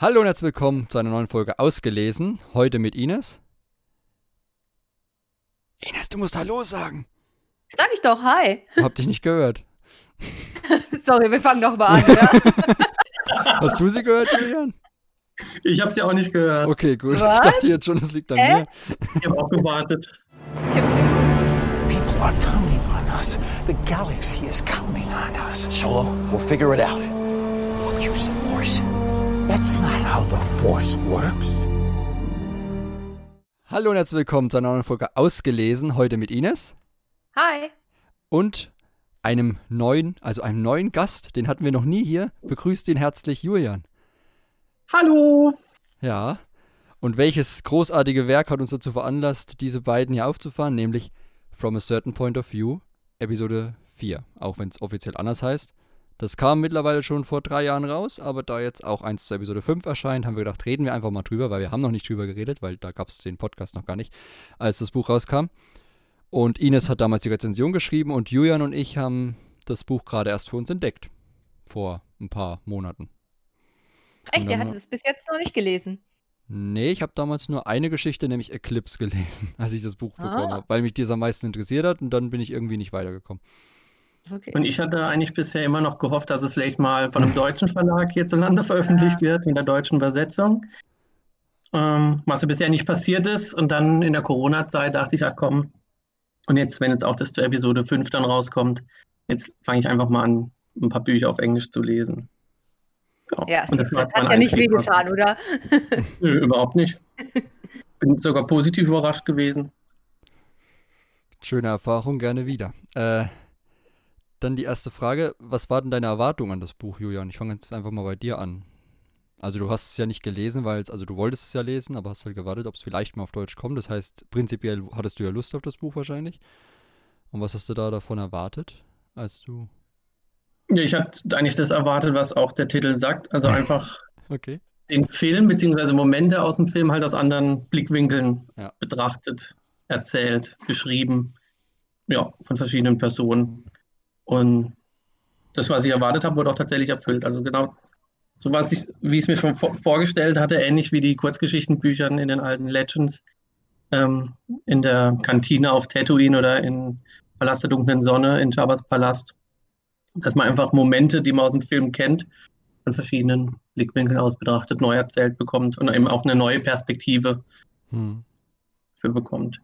Hallo und herzlich willkommen zu einer neuen Folge Ausgelesen. Heute mit Ines. Ines, du musst Hallo sagen. Sag ich doch, hi. Hab dich nicht gehört. Sorry, wir fangen nochmal an, ja? Hast du sie gehört, Julian? Ich habe sie auch nicht gehört. Okay, gut. Was? Ich dachte jetzt schon, es liegt an Hä? mir. Ich habe auch gewartet. People are counting on us. The galaxy is counting on us. Solo, we'll figure it out. We'll use the Force. That's not how the Force works. Hallo und herzlich willkommen zu einer neuen Folge Ausgelesen. Heute mit Ines Hi. und einem neuen, also einem neuen Gast. Den hatten wir noch nie hier. Begrüßt ihn herzlich, Julian. Hallo! Ja. Und welches großartige Werk hat uns dazu veranlasst, diese beiden hier aufzufahren, nämlich From a Certain Point of View, Episode 4, auch wenn es offiziell anders heißt. Das kam mittlerweile schon vor drei Jahren raus, aber da jetzt auch eins zu Episode 5 erscheint, haben wir gedacht, reden wir einfach mal drüber, weil wir haben noch nicht drüber geredet, weil da gab es den Podcast noch gar nicht, als das Buch rauskam. Und Ines hat damals die Rezension geschrieben und Julian und ich haben das Buch gerade erst für uns entdeckt. Vor ein paar Monaten. Echt, der dann- hat es bis jetzt noch nicht gelesen. Nee, ich habe damals nur eine Geschichte, nämlich Eclipse, gelesen, als ich das Buch Ah. bekommen habe, weil mich dies am meisten interessiert hat und dann bin ich irgendwie nicht weitergekommen. Okay. Und ich hatte eigentlich bisher immer noch gehofft, dass es vielleicht mal von einem deutschen Verlag hierzulande veröffentlicht wird, mit der deutschen Übersetzung. Ähm, was ja bisher nicht passiert ist. Und dann in der Corona-Zeit dachte ich, ach komm, und jetzt, wenn jetzt auch das zur Episode 5 dann rauskommt, jetzt fange ich einfach mal an, ein paar Bücher auf Englisch zu lesen. ja, war das mein hat ja nicht wehgetan, oder? Nö, überhaupt nicht. Bin sogar positiv überrascht gewesen. Schöne Erfahrung, gerne wieder. Äh, dann die erste Frage, was war denn deine Erwartung an das Buch, Julian? Ich fange jetzt einfach mal bei dir an. Also du hast es ja nicht gelesen, weil es, also du wolltest es ja lesen, aber hast halt gewartet, ob es vielleicht mal auf Deutsch kommt. Das heißt, prinzipiell hattest du ja Lust auf das Buch wahrscheinlich. Und was hast du da davon erwartet, als du... Ja, ich hatte eigentlich das erwartet, was auch der Titel sagt. Also einfach Okay. den Film beziehungsweise Momente aus dem Film halt aus anderen Blickwinkeln Ja. betrachtet, erzählt, beschrieben. Ja, von verschiedenen Personen. Und das, was ich erwartet habe, wurde auch tatsächlich erfüllt. Also genau so, was ich, wie ich es mir schon vor vorgestellt hatte, ähnlich wie die Kurzgeschichtenbüchern in den alten Legends, ähm, in der Kantine auf Tatooine oder in Palast der dunklen Sonne in Jabba's Palast. Dass man einfach Momente, die man aus dem Film kennt, von verschiedenen Blickwinkeln aus betrachtet, neu erzählt bekommt und eben auch eine neue Perspektive Hm. für bekommt.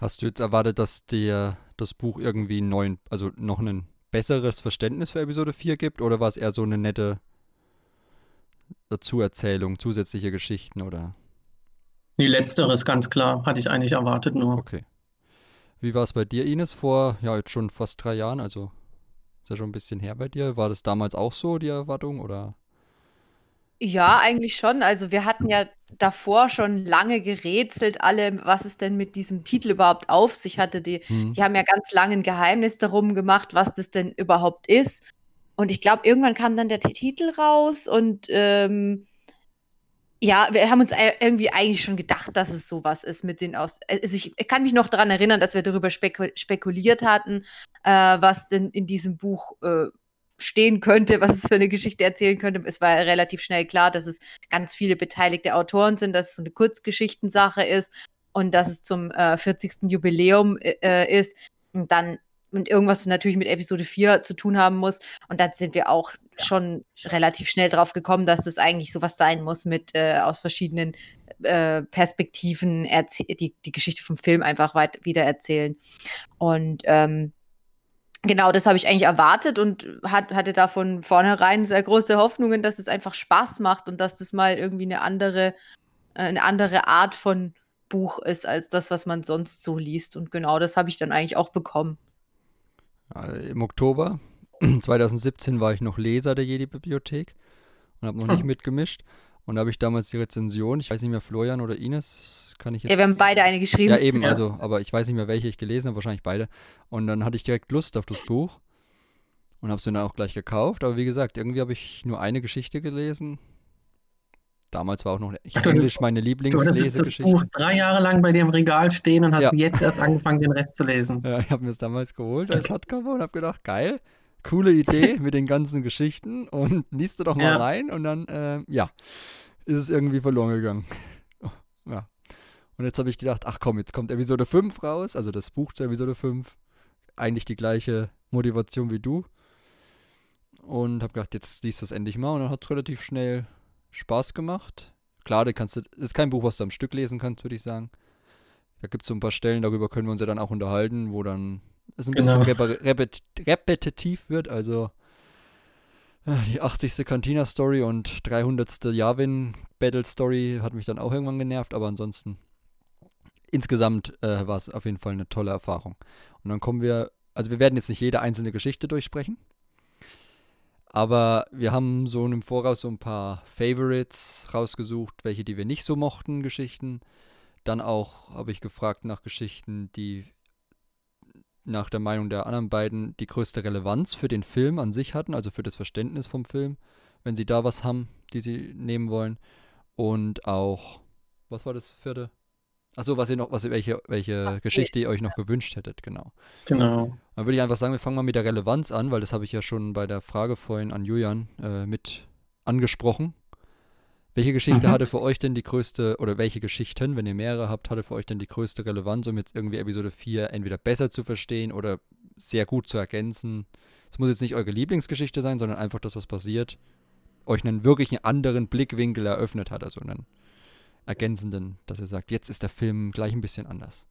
Hast du jetzt erwartet, dass dir das Buch irgendwie einen neuen, also noch ein besseres Verständnis für Episode 4 gibt? Oder war es eher so eine nette Dazuerzählung, zusätzliche Geschichten oder? Die letzteres, ganz klar, hatte ich eigentlich erwartet nur. Okay. Wie war es bei dir, Ines, vor, ja, jetzt schon fast drei Jahren? Also ist ja schon ein bisschen her bei dir. War das damals auch so, die Erwartung? Oder? Ja, eigentlich schon. Also wir hatten ja davor schon lange gerätselt, alle, was es denn mit diesem Titel überhaupt auf sich hatte. Die, Hm. die haben ja ganz lange ein Geheimnis darum gemacht, was das denn überhaupt ist. Und ich glaube, irgendwann kam dann der Titel raus und ähm, ja, wir haben uns ei- irgendwie eigentlich schon gedacht, dass es sowas ist mit den aus. Also ich, ich kann mich noch daran erinnern, dass wir darüber speku spekuliert hatten, äh, was denn in diesem Buch äh, stehen könnte, was es für eine Geschichte erzählen könnte. Es war relativ schnell klar, dass es ganz viele beteiligte Autoren sind, dass es so eine Kurzgeschichtensache ist und dass es zum äh, 40. Jubiläum äh, ist und dann und irgendwas natürlich mit Episode 4 zu tun haben muss. Und dann sind wir auch schon relativ schnell drauf gekommen, dass das eigentlich sowas sein muss mit äh, aus verschiedenen äh, Perspektiven die, die Geschichte vom Film einfach weit wieder erzählen. Und ähm, genau, das habe ich eigentlich erwartet und hat, hatte da von vornherein sehr große Hoffnungen, dass es einfach Spaß macht und dass das mal irgendwie eine andere, äh, eine andere Art von Buch ist als das, was man sonst so liest. Und genau das habe ich dann eigentlich auch bekommen. Im Oktober 2017 war ich noch Leser der Jedi-Bibliothek und habe noch nicht Hm. mitgemischt. Und da habe ich damals die Rezension, ich weiß nicht mehr, Florian oder Ines, kann ich jetzt. Ja, wir haben beide eine geschrieben. Ja, eben, Ja. also, aber ich weiß nicht mehr, welche ich gelesen habe, wahrscheinlich beide. Und dann hatte ich direkt Lust auf das Buch und habe es mir dann auch gleich gekauft. Aber wie gesagt, irgendwie habe ich nur eine Geschichte gelesen. Damals war auch noch du hattest- Englisch meine Du hattest das Lieblingslesegeschichte. Buch drei Jahre lang bei dir im Regal stehen und hast Ja. jetzt erst angefangen, den Rest zu lesen. Ja, ich habe mir es damals geholt als Hardcover und habe gedacht, geil, coole Idee mit den ganzen Geschichten und liest du doch mal Ja. rein und dann, ähm, ja, ist es irgendwie verloren gegangen. ja. Und jetzt habe ich gedacht, ach komm, jetzt kommt Episode 5 raus, also das Buch zu Episode 5. Eigentlich die gleiche Motivation wie du. Und habe gedacht, jetzt liest du es endlich mal. Und dann hat es relativ schnell Spaß gemacht. Klar, du kannst, es ist kein Buch, was du am Stück lesen kannst, würde ich sagen. Da gibt es so ein paar Stellen, darüber können wir uns ja dann auch unterhalten, wo dann es ein Genau. bisschen repet repet repetitiv wird. Also äh, die 80. Cantina-Story und 300. Yavin-Battle-Story hat mich dann auch irgendwann genervt, aber ansonsten insgesamt äh, war es auf jeden Fall eine tolle Erfahrung. Und dann kommen wir, also wir werden jetzt nicht jede einzelne Geschichte durchsprechen, aber wir haben so im Voraus so ein paar Favorites rausgesucht, welche, die wir nicht so mochten, Geschichten. Dann auch habe ich gefragt nach Geschichten, die nach der Meinung der anderen beiden die größte Relevanz für den Film an sich hatten, also für das Verständnis vom Film, wenn sie da was haben, die sie nehmen wollen. Und auch, was war das vierte? Achso, was ihr noch, was ihr, welche, welche Ach, Geschichte ihr euch noch gewünscht hättet, genau. Genau. Dann würde ich einfach sagen, wir fangen mal mit der Relevanz an, weil das habe ich ja schon bei der Frage vorhin an Julian äh, mit angesprochen. Welche Geschichte Mhm. hatte für euch denn die größte, oder welche Geschichten, wenn ihr mehrere habt, hatte für euch denn die größte Relevanz, um jetzt irgendwie Episode 4 entweder besser zu verstehen oder sehr gut zu ergänzen? Es muss jetzt nicht eure Lieblingsgeschichte sein, sondern einfach das, was passiert, euch einen wirklichen anderen Blickwinkel eröffnet hat, also einen ergänzenden, dass ihr sagt, jetzt ist der Film gleich ein bisschen anders.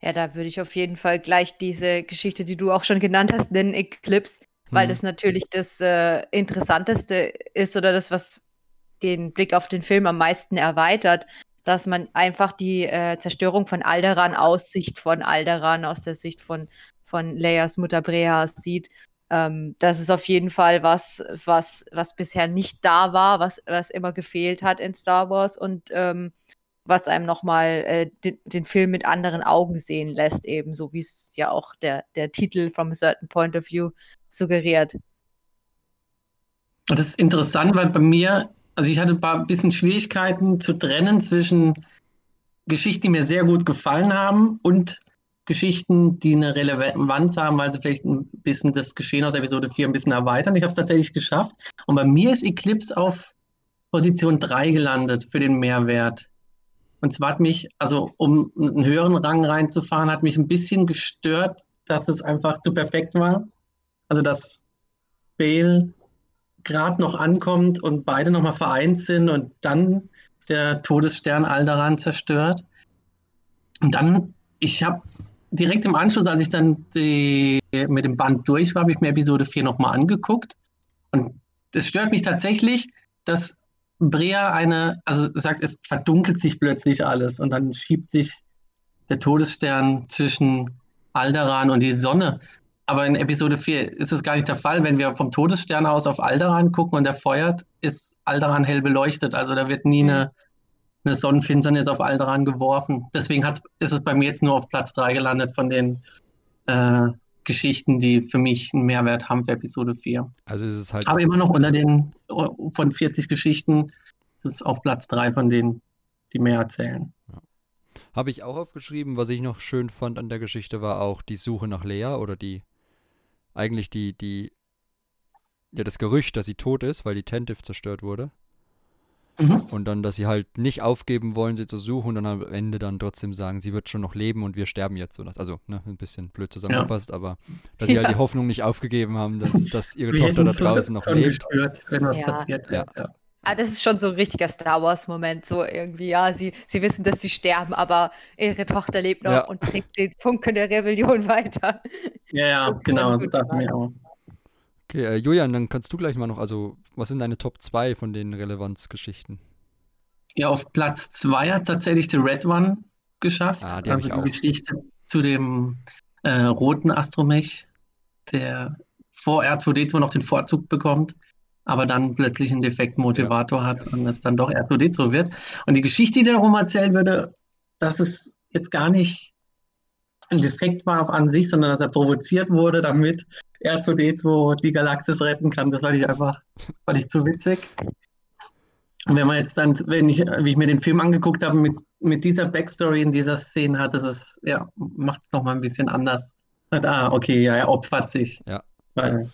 Ja, da würde ich auf jeden Fall gleich diese Geschichte, die du auch schon genannt hast, nennen, Eclipse, weil Mhm. das natürlich das äh, Interessanteste ist oder das, was den Blick auf den Film am meisten erweitert, dass man einfach die äh, Zerstörung von Alderan aus Sicht von Alderan, aus der Sicht von, von Leias Mutter Brea sieht. Ähm, das ist auf jeden Fall was, was, was bisher nicht da war, was, was immer gefehlt hat in Star Wars und ähm, was einem nochmal äh, den, den Film mit anderen Augen sehen lässt, eben so wie es ja auch der, der Titel From a Certain Point of View suggeriert. Das ist interessant, weil bei mir, also ich hatte ein paar bisschen Schwierigkeiten zu trennen zwischen Geschichten, die mir sehr gut gefallen haben und Geschichten, die eine Relevanz haben, weil sie vielleicht ein bisschen das Geschehen aus Episode 4 ein bisschen erweitern. Ich habe es tatsächlich geschafft. Und bei mir ist Eclipse auf Position 3 gelandet für den Mehrwert. Und zwar hat mich, also um einen höheren Rang reinzufahren, hat mich ein bisschen gestört, dass es einfach zu perfekt war. Also dass Bale gerade noch ankommt und beide nochmal vereint sind und dann der Todesstern Alderan zerstört. Und dann, ich habe direkt im Anschluss, als ich dann die, mit dem Band durch war, habe ich mir Episode 4 nochmal angeguckt. Und es stört mich tatsächlich, dass Brea eine, also sagt, es verdunkelt sich plötzlich alles und dann schiebt sich der Todesstern zwischen Alderan und die Sonne. Aber in Episode 4 ist es gar nicht der Fall. Wenn wir vom Todesstern aus auf Alderan gucken und der feuert, ist Alderan hell beleuchtet. Also da wird nie eine, eine Sonnenfinsternis auf Alderan geworfen. Deswegen hat, ist es bei mir jetzt nur auf Platz 3 gelandet von den äh, Geschichten, die für mich einen Mehrwert haben für Episode 4. Also ist es halt Aber immer noch unter den äh, von 40 Geschichten ist es auf Platz 3 von denen, die mehr erzählen. Habe ich auch aufgeschrieben. Was ich noch schön fand an der Geschichte war auch die Suche nach Lea oder die, eigentlich die, die, ja, das Gerücht, dass sie tot ist, weil die Tentive zerstört wurde. Mhm. Und dann, dass sie halt nicht aufgeben wollen, sie zu suchen und dann am Ende dann trotzdem sagen, sie wird schon noch leben und wir sterben jetzt. So, also, ne, ein bisschen blöd zusammengefasst, aber dass sie halt Ja. die Hoffnung nicht aufgegeben haben, dass, dass ihre Wir Tochter da draußen noch lebt. gespürt, wenn was Ja. passiert. Ja. Ah, das ist schon so ein richtiger Star Wars-Moment, so irgendwie, ja, sie, sie wissen, dass sie sterben, aber ihre Tochter lebt noch Ja. und trägt den Funken der Rebellion weiter. Ja, ja, Das genau, das dachte ich mir auch. Okay, äh, Julian, dann kannst du gleich mal noch, also, was sind deine Top 2 von den Relevanzgeschichten? Ja, auf Platz 2 hat tatsächlich The Red One geschafft. Ah, die also ich die auch. Geschichte zu dem äh, roten Astromech, der vor R2D2 noch den Vorzug bekommt, aber dann plötzlich einen defekten Motivator hat und es dann doch R2D2 wird. Und die Geschichte, die darum erzählen würde, dass es jetzt gar nicht ein Defekt war auf an sich, sondern dass er provoziert wurde, damit R2D2 die Galaxis retten kann. Das fand ich einfach, fand ich zu witzig. Und wenn man jetzt dann, wenn ich, wie ich mir den Film angeguckt habe, mit, mit dieser Backstory in dieser Szene hat, ist es, ja, macht es nochmal ein bisschen anders. Und, ah, okay, ja, er opfert sich. Ja. Weil,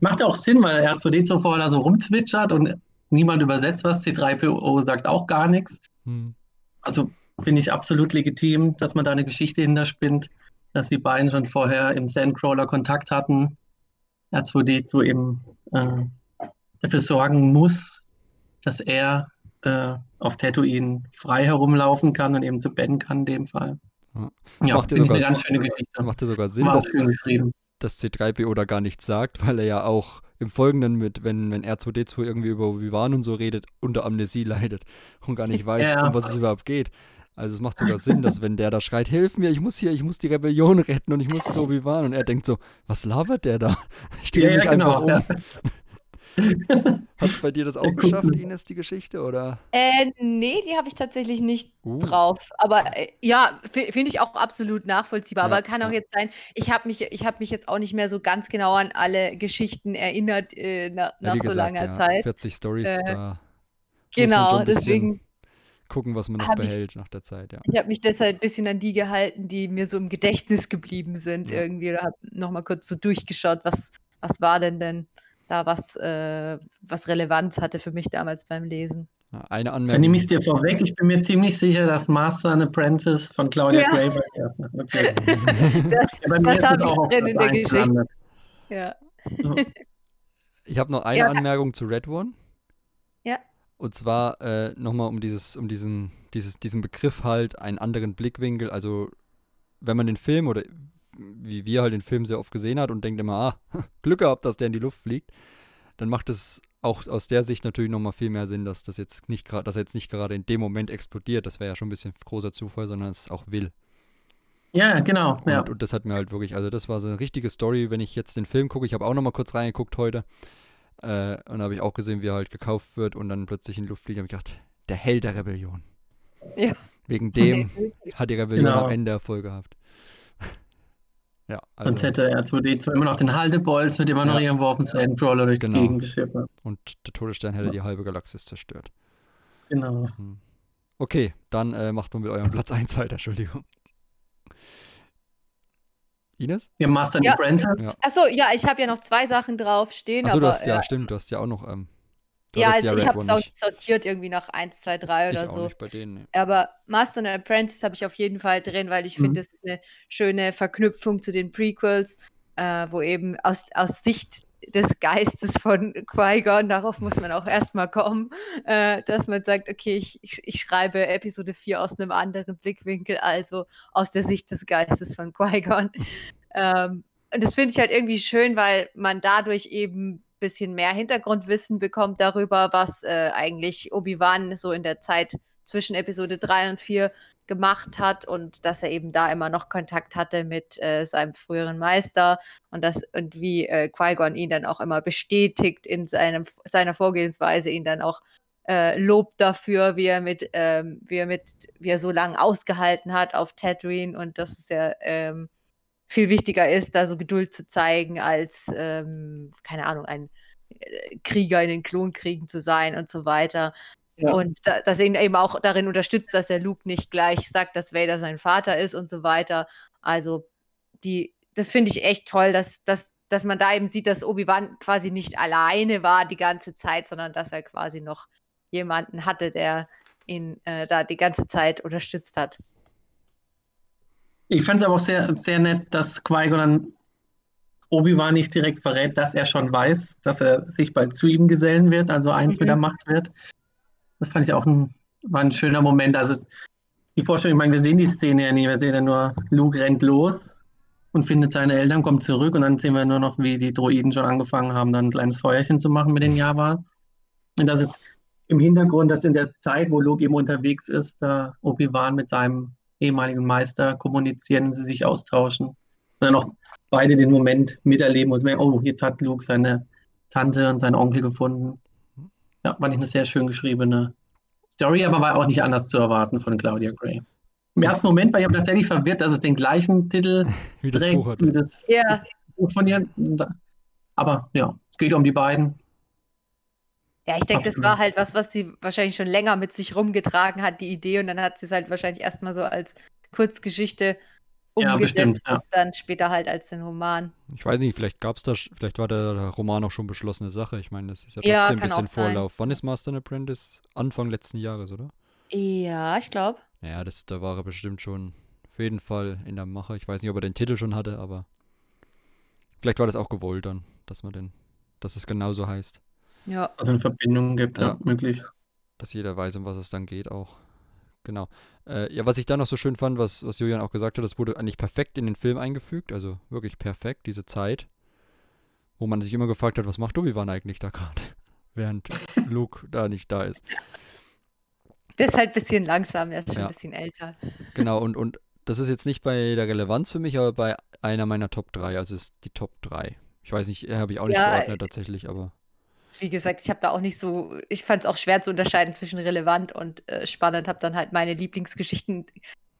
macht ja auch Sinn, weil R2D2 vorher da so rumzwitschert und niemand übersetzt was. C3PO sagt auch gar nichts. Hm. Also finde ich absolut legitim, dass man da eine Geschichte hinterspinnt, dass die beiden schon vorher im Sandcrawler Kontakt hatten. R2D2 eben äh, dafür sorgen muss, dass er äh, auf Tatooine frei herumlaufen kann und eben zu Ben kann in dem Fall. Ja. Ja, macht ja finde ich sogar eine ganz schöne Geschichte. Macht ja sogar Sinn, dass. Dass C3PO da gar nichts sagt, weil er ja auch im Folgenden mit, wenn, wenn R2D2 irgendwie über Obi-Wan und so redet, unter Amnesie leidet und gar nicht weiß, Ja. um was es überhaupt geht. Also es macht sogar Sinn, dass wenn der da schreit, hilf mir, ich muss hier, ich muss die Rebellion retten und ich muss zu Obi-Wan und er denkt so, was labert der da? Ich drehe Ja, mich ja, einfach genau, um. Hat es bei dir das auch geschafft. Ines, die Geschichte, oder? Äh, nee, die habe ich tatsächlich nicht Uh. drauf. Aber äh, ja, fi- finde ich auch absolut nachvollziehbar. Ja, aber kann auch ja. jetzt sein, ich habe mich, ich hab mich jetzt auch nicht mehr so ganz genau an alle Geschichten erinnert äh, na, Ja, nach wie so gesagt, langer ja, Zeit. 40 Stories, Äh, da muss man Genau, schon ein bisschen deswegen gucken, was man noch hab ich- behält nach der Zeit, ja. ich habe mich deshalb ein bisschen an die gehalten, die mir so im Gedächtnis geblieben sind Ja. irgendwie. Oder habe nochmal kurz so durchgeschaut, was, was war denn denn da, was, äh, was Relevanz hatte für mich damals beim Lesen. Eine Dann Anmerkung. nehme ich es dir vorweg. Ich bin mir ziemlich sicher, dass Master and Apprentice von Claudia Ja. Gray war. Ja, natürlich. Das, Ja, bei mir das habe ich drin in der Geschichte. Ja. So. Ich habe noch eine Ja. Anmerkung zu Red One. Ja. Und zwar äh, nochmal um dieses, um diesen, dieses, diesen Begriff halt, einen anderen Blickwinkel. Also wenn man den Film oder wie wir halt den Film sehr oft gesehen hat und denkt immer, ah, Glück gehabt, dass der in die Luft fliegt, dann macht es auch aus der Sicht natürlich nochmal viel mehr Sinn, dass das jetzt nicht gerade, dass er jetzt nicht gerade in dem Moment explodiert. Das wäre ja schon ein bisschen großer Zufall, sondern es auch will. Ja, genau. Und, Ja. und das hat mir halt wirklich, also das war so eine richtige Story, wenn ich jetzt den Film gucke, ich habe auch noch mal kurz reingeguckt heute äh, und habe ich auch gesehen, wie er halt gekauft wird und dann plötzlich in die Luft fliegt, habe ich gedacht, der Held der Rebellion. Ja. Wegen dem hat die Rebellion Genau. am Ende Erfolg gehabt. Ja, also Sonst hätte R2D2 immer noch den Haltebolz, mit dem er noch Ja. irgendwo auf dem Sandcrawler durch Genau. die Gegend geschippert. und der Todesstern hätte die halbe Galaxis zerstört. Genau. Okay, dann äh, macht man mit eurem Platz 1 weiter, Entschuldigung. Ines? Wir Master Ja. Apprentice. Ja. Achso, ja, ich habe ja noch zwei Sachen draufstehen. Achso, du hast ja, äh, stimmt, du hast ja auch noch. Ähm, ja, hattest also ich habe es auch nicht. sortiert, irgendwie nach 1, 2, 3 Ich oder auch so. bei denen. nee. Aber Master and Apprentice habe ich auf jeden Fall drin, weil ich Mhm. finde, es ist eine schöne Verknüpfung zu den Prequels, äh, wo eben aus, aus Sicht des Geistes von Qui-Gon, darauf muss man auch erstmal kommen, äh, dass man sagt, okay, ich, ich, ich schreibe Episode 4 aus einem anderen Blickwinkel, also aus der Sicht des Geistes von Qui-Gon. ähm, und das finde ich halt irgendwie schön, weil man dadurch eben bisschen mehr Hintergrundwissen bekommt darüber, was äh, eigentlich Obi-Wan so in der Zeit zwischen Episode 3 und 4 gemacht hat und dass er eben da immer noch Kontakt hatte mit äh, seinem früheren Meister und das und wie äh, Qui-Gon ihn dann auch immer bestätigt in seinem, seiner Vorgehensweise, ihn dann auch äh, lobt dafür, wie er mit, ähm, wie er mit, wie er so lange ausgehalten hat auf Tatooine und dass es ja ähm, viel wichtiger ist, da so Geduld zu zeigen, als, ähm, keine Ahnung, ein äh, Krieger in den Klonkriegen zu sein und so weiter. Ja. Und da, dass er ihn eben auch darin unterstützt, dass er Luke nicht gleich sagt, dass Vader sein Vater ist und so weiter. Also, die, das finde ich echt toll, dass, dass, dass man da eben sieht, dass Obi-Wan quasi nicht alleine war die ganze Zeit, sondern dass er quasi noch jemanden hatte, der ihn äh, da die ganze Zeit unterstützt hat. Ich fand es aber auch sehr, sehr nett, dass Qui-Gon dann Obi-Wan nicht direkt verrät, dass er schon weiß, dass er sich bald zu ihm gesellen wird, also eins Mhm. mit der Macht wird. Das fand ich auch ein, war ein schöner Moment. Also es, die Vorstellung, ich meine, wir sehen die Szene ja nie, wir sehen ja nur, Luke rennt los und findet seine Eltern, kommt zurück und dann sehen wir nur noch, wie die Droiden schon angefangen haben, dann ein kleines Feuerchen zu machen mit den Javas. Und das ist im Hintergrund, dass in der Zeit, wo Luke eben unterwegs ist, Obi-Wan mit seinem ehemaligen Meister kommunizieren, sie sich austauschen. Und dann auch beide den Moment miterleben und merken, oh, jetzt hat Luke seine Tante und seinen Onkel gefunden. Ja, fand ich eine sehr schön geschriebene Story, aber war auch nicht anders zu erwarten von Claudia Gray. Im ersten Moment war ich aber tatsächlich verwirrt, dass es den gleichen Titel Wie das trägt Buch hat. wie das Ja, Buch von ihr. Aber ja, es geht um die beiden. Ja, ich denke, das war halt was, was sie wahrscheinlich schon länger mit sich rumgetragen hat, die Idee. Und dann hat sie es halt wahrscheinlich erstmal so als Kurzgeschichte Ja, umgesetzt bestimmt, ja. dann später halt als den Roman. Ich weiß nicht, vielleicht gab es da, vielleicht war der, Roman auch schon beschlossene Sache. Ich meine, das ist ja Ja, trotzdem ein kann bisschen sein. Vorlauf. Wann ist Master and Apprentice? Anfang letzten Jahres, oder? Ja, ich glaube. Naja, das, da war er bestimmt schon auf jeden Fall in der Mache. Ich weiß nicht, ob er den Titel schon hatte, aber vielleicht war das auch gewollt dann, dass man den, dass es genauso heißt. Ja. Also eine Verbindung gibt, ja, Ja. möglich. dass jeder weiß, um was es dann geht auch. Genau. Äh, ja, was ich dann noch so schön fand, was, was Julian auch gesagt hat, das wurde eigentlich perfekt in den Film eingefügt, also wirklich perfekt, diese Zeit, wo man sich immer gefragt hat, was macht Obi-Wan eigentlich da gerade, während Luke da nicht da ist. Der ist halt ein bisschen langsam, er ist schon Ja. ein bisschen älter. Genau, und, und das ist jetzt nicht bei der Relevanz für mich, aber bei einer meiner Top 3, also ist die Top 3. Ich weiß nicht, habe ich auch nicht Ja, geordnet tatsächlich, aber Wie gesagt, ich habe da auch nicht so, ich fand es auch schwer zu unterscheiden zwischen relevant und äh, spannend, habe dann halt meine Lieblingsgeschichten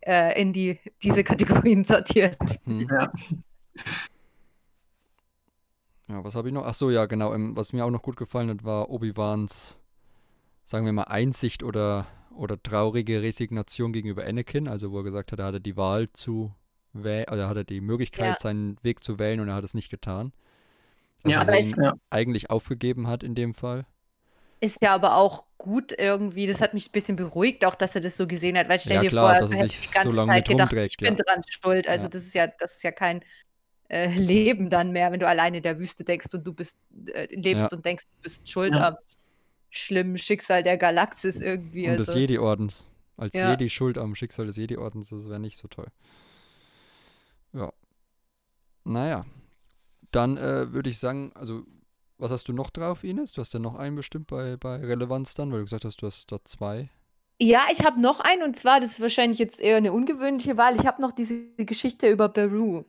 äh, in die, diese Kategorien sortiert. hm. Ja. Ja, was habe ich noch? Ach so, ja, genau. ähm, Was mir auch noch gut gefallen hat, war Obi-Wans, sagen wir mal, Einsicht oder, oder traurige Resignation gegenüber Anakin. Also, wo er gesagt hat, er hatte die Wahl zu wählen, oder er hatte die Möglichkeit, Ja. seinen Weg zu wählen und er hat es nicht getan. Also, Ja, er aber ihn ja. eigentlich aufgegeben hat in dem Fall. Ist ja aber auch gut irgendwie, das hat mich ein bisschen beruhigt, auch dass er das so gesehen hat, weil stell Ja, dir klar, vor, dass er sich die ganze so lange Zeit mit gedacht, ich bin ja. dran schuld. Also Ja. das ist ja, das ist ja kein äh, Leben dann mehr, wenn du alleine in der Wüste denkst und du bist, äh, lebst Ja. und denkst, du bist schuld Ja. am schlimmen Schicksal der Galaxis irgendwie. Und des also. Jedi-Ordens. Als Ja. Jedi schuld am Schicksal des Jedi-Ordens, das wäre nicht so toll. Ja. Naja. Dann äh, würde ich sagen, also, was hast du noch drauf, Ines? Du hast ja noch einen bestimmt bei, bei Relevanz dann, weil du gesagt hast, du hast dort zwei. Ja, ich habe noch einen und zwar, das ist wahrscheinlich jetzt eher eine ungewöhnliche Wahl. Ich habe noch diese Geschichte über Beru.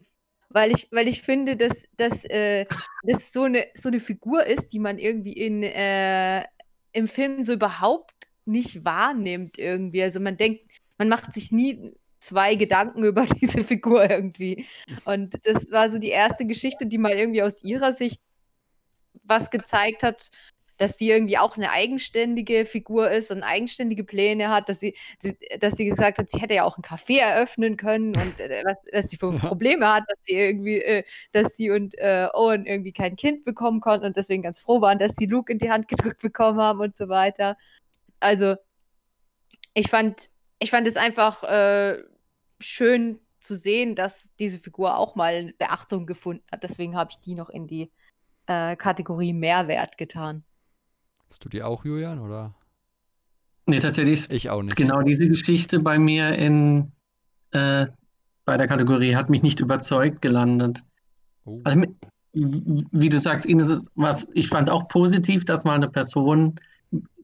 Weil ich, weil ich finde, dass, dass äh, das so eine, so eine Figur ist, die man irgendwie in, äh, im Film so überhaupt nicht wahrnimmt irgendwie. Also man denkt, man macht sich nie zwei Gedanken über diese Figur irgendwie. Und das war so die erste Geschichte, die mal irgendwie aus ihrer Sicht was gezeigt hat, dass sie irgendwie auch eine eigenständige Figur ist und eigenständige Pläne hat, dass sie, dass sie gesagt hat, sie hätte ja auch einen Café eröffnen können und äh, was, was sie für Ja. Probleme hat, dass sie irgendwie, äh, dass sie und äh, Owen irgendwie kein Kind bekommen konnten und deswegen ganz froh waren, dass sie Luke in die Hand gedrückt bekommen haben und so weiter. Also ich fand, ich fand es einfach äh, schön zu sehen, dass diese Figur auch mal Beachtung gefunden hat. Deswegen habe ich die noch in die äh, Kategorie Mehrwert getan. Hast du die auch, Julian, oder? Nee, tatsächlich ist Ich auch nicht. genau diese Geschichte bei mir in äh, bei der Kategorie hat mich nicht überzeugt gelandet. Oh. Also, wie du sagst, Ines, ist was, ich fand auch positiv, dass mal eine Person,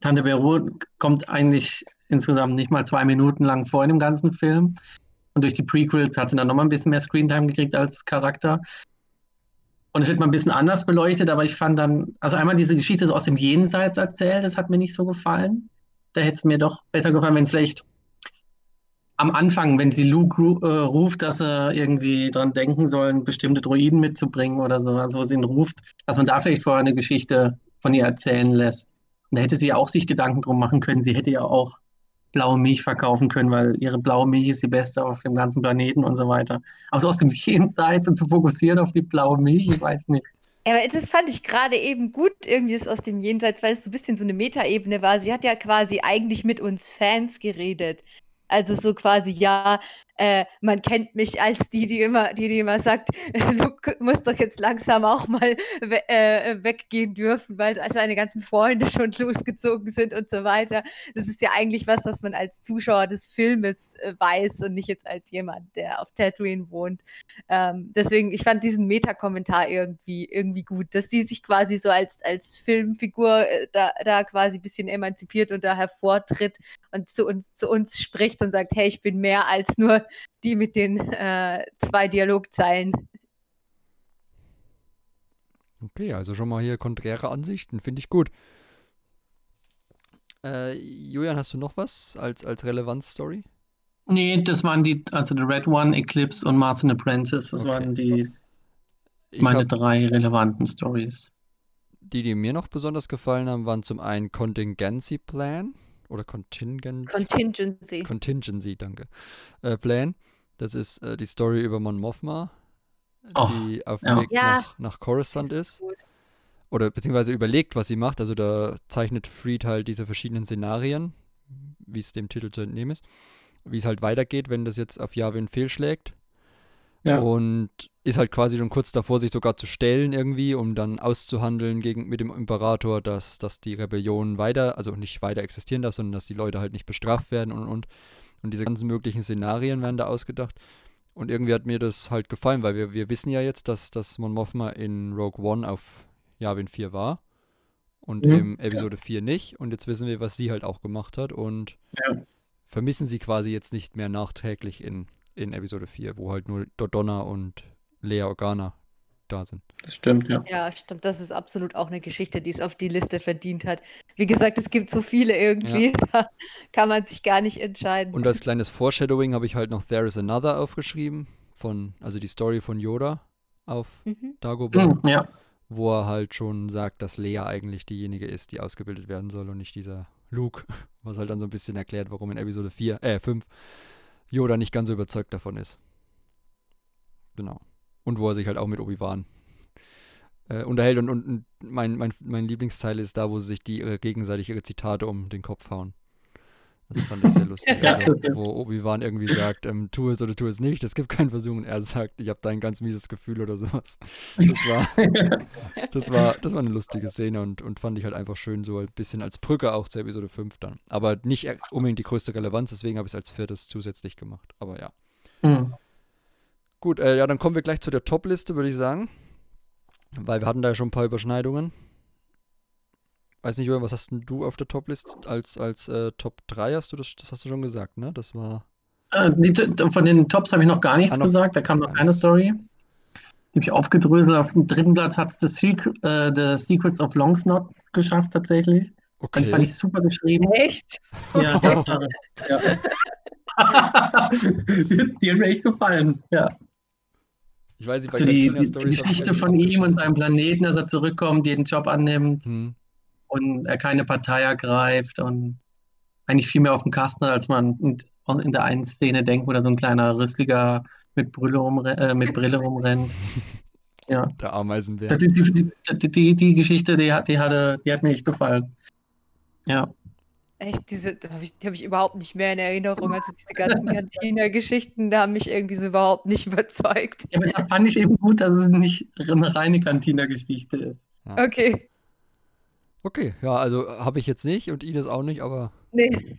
Tante Beru, kommt eigentlich insgesamt nicht mal zwei Minuten lang vor in dem ganzen Film. Und durch die Prequels hat sie dann nochmal ein bisschen mehr Screentime gekriegt als Charakter. Und es wird mal ein bisschen anders beleuchtet, aber ich fand dann, also einmal diese Geschichte so aus dem Jenseits erzählt, das hat mir nicht so gefallen. Da hätte es mir doch besser gefallen, wenn es vielleicht am Anfang, wenn sie Luke äh, ruft, dass sie irgendwie dran denken sollen, bestimmte Droiden mitzubringen oder so, also wo sie ihn ruft, dass man da vielleicht vorher eine Geschichte von ihr erzählen lässt. Und da hätte sie ja auch sich Gedanken drum machen können. Sie hätte ja auch blaue Milch verkaufen können, weil ihre blaue Milch ist die beste auf dem ganzen Planeten und so weiter. Aber so aus dem Jenseits und zu fokussieren auf die blaue Milch, ich weiß nicht. Aber das fand ich gerade eben gut, irgendwie das aus dem Jenseits, weil es so ein bisschen so eine Metaebene war. Sie hat ja quasi eigentlich mit uns Fans geredet. Also so quasi, ja, äh, man kennt mich als die, die immer, die, die immer sagt, Luke muss doch jetzt langsam auch mal we äh, weggehen dürfen, weil seine ganzen Freunde schon losgezogen sind und so weiter. Das ist ja eigentlich was, was man als Zuschauer des Filmes äh, weiß und nicht jetzt als jemand, der auf Tatooine wohnt. Ähm, deswegen, ich fand diesen Meta-Kommentar irgendwie, irgendwie gut, dass sie sich quasi so als, als Filmfigur äh, da, da quasi ein bisschen emanzipiert und da hervortritt und zu uns, zu uns spricht und sagt, hey, ich bin mehr als nur die mit den äh, zwei Dialogzeilen. Okay, also schon mal hier konträre Ansichten, finde ich gut. Äh, Julian, hast du noch was als, als Relevanz-Story? Nee, das waren die, also The Red One, Eclipse und Mars and Apprentice, das Okay. waren die Ich meine drei relevanten Stories. die, die mir noch besonders gefallen haben, waren zum einen Contingency Plan oder Contingent, Contingency. Contingency, danke, äh, Plan. Das ist äh, die Story über Mon Mothma, Och, die auf dem ja. Weg Ja. nach, nach Coruscant ist. Gut. Oder beziehungsweise überlegt, was sie macht. Also da zeichnet Freed halt diese verschiedenen Szenarien, wie es dem Titel zu entnehmen ist, wie es halt weitergeht, wenn das jetzt auf Yavin fehlschlägt. Ja. Und ist halt quasi schon kurz davor, sich sogar zu stellen irgendwie, um dann auszuhandeln gegen, mit dem Imperator, dass, dass die Rebellion weiter, also nicht weiter existieren darf, sondern dass die Leute halt nicht bestraft werden und, und, und diese ganzen möglichen Szenarien werden da ausgedacht. Und irgendwie hat mir das halt gefallen, weil wir, wir wissen ja jetzt, dass, dass Mon Mothma in Rogue One auf Yavin 4 war und Mhm, im Episode 4 nicht. Und jetzt wissen wir, was sie halt auch gemacht hat und Ja. vermissen sie quasi jetzt nicht mehr nachträglich in, in Episode 4, wo halt nur Dodonna und Lea Organa da sind. Das stimmt, ja. Ja, stimmt. Das ist absolut auch eine Geschichte, die es auf die Liste verdient hat. Wie gesagt, es gibt so viele irgendwie, da kann man sich gar nicht entscheiden. Und als kleines Foreshadowing habe ich halt noch There is Another aufgeschrieben, von, also die Story von Yoda auf Mhm. Dagobah, Mhm, ja. wo er halt schon sagt, dass Lea eigentlich diejenige ist, die ausgebildet werden soll und nicht dieser Luke, was halt dann so ein bisschen erklärt, warum in Episode 4, äh 5 Yoda nicht ganz so überzeugt davon ist. Genau. Und wo er sich halt auch mit Obi-Wan äh, unterhält und, und mein, mein, mein Lieblingsteil ist da, wo sie sich die ihre, gegenseitig ihre Zitate um den Kopf hauen. Das fand ich sehr lustig. Ja, Also, wo Obi-Wan irgendwie sagt, ähm, tu es oder tu es nicht, es gibt keinen Versuch und er sagt, ich habe da ein ganz mieses Gefühl oder sowas. Das war, das war, das war eine lustige Szene und, und fand ich halt einfach schön, so ein bisschen als Brücke auch zur Episode 5 dann. Aber nicht e- unbedingt die größte Relevanz, deswegen habe ich es als viertes zusätzlich gemacht. Aber ja. Mhm. Gut, äh, ja, dann kommen wir gleich zu der Top-Liste, würde ich sagen. Weil wir hatten da ja schon ein paar Überschneidungen. Weiß nicht, Julian, was hast denn du auf der Top-Liste als, als äh, Top 3 hast du das, das hast du schon gesagt, ne? Das war. Äh, die, von den Tops habe ich noch gar nichts Ah, noch- gesagt, da kam noch keine Story. Die habe ich aufgedröselt. Auf dem dritten Platz hat es The, Secret, äh, The Secrets of Longsnot geschafft, tatsächlich. Okay. Das fand ich super geschrieben. Echt? Ja, ja. die, die hat mir echt gefallen. Ja. ich weiß nicht, bei Also die, die, die Geschichte von ihm und seinem Planeten, dass er zurückkommt, jeden Job annimmt Hm. Und er keine Partei ergreift und eigentlich viel mehr auf dem Kasten hat, als man in, in der einen Szene denkt, wo da so ein kleiner Rüssliger mit Brille, rumre äh, mit Brille rumrennt. Ja. Der Ameisenbär. Die, die, die, die, die Geschichte, die hat, die, hatte, die hat mir echt gefallen. Ja. Echt, diese, die habe ich, hab ich überhaupt nicht mehr in Erinnerung. Also diese ganzen Cantina-Geschichten, da haben mich irgendwie so überhaupt nicht überzeugt. ja aber da fand ich eben gut, dass es nicht eine reine Cantina-Geschichte ist. Okay. Okay, ja, also habe ich jetzt nicht und Ines auch nicht, aber Nee.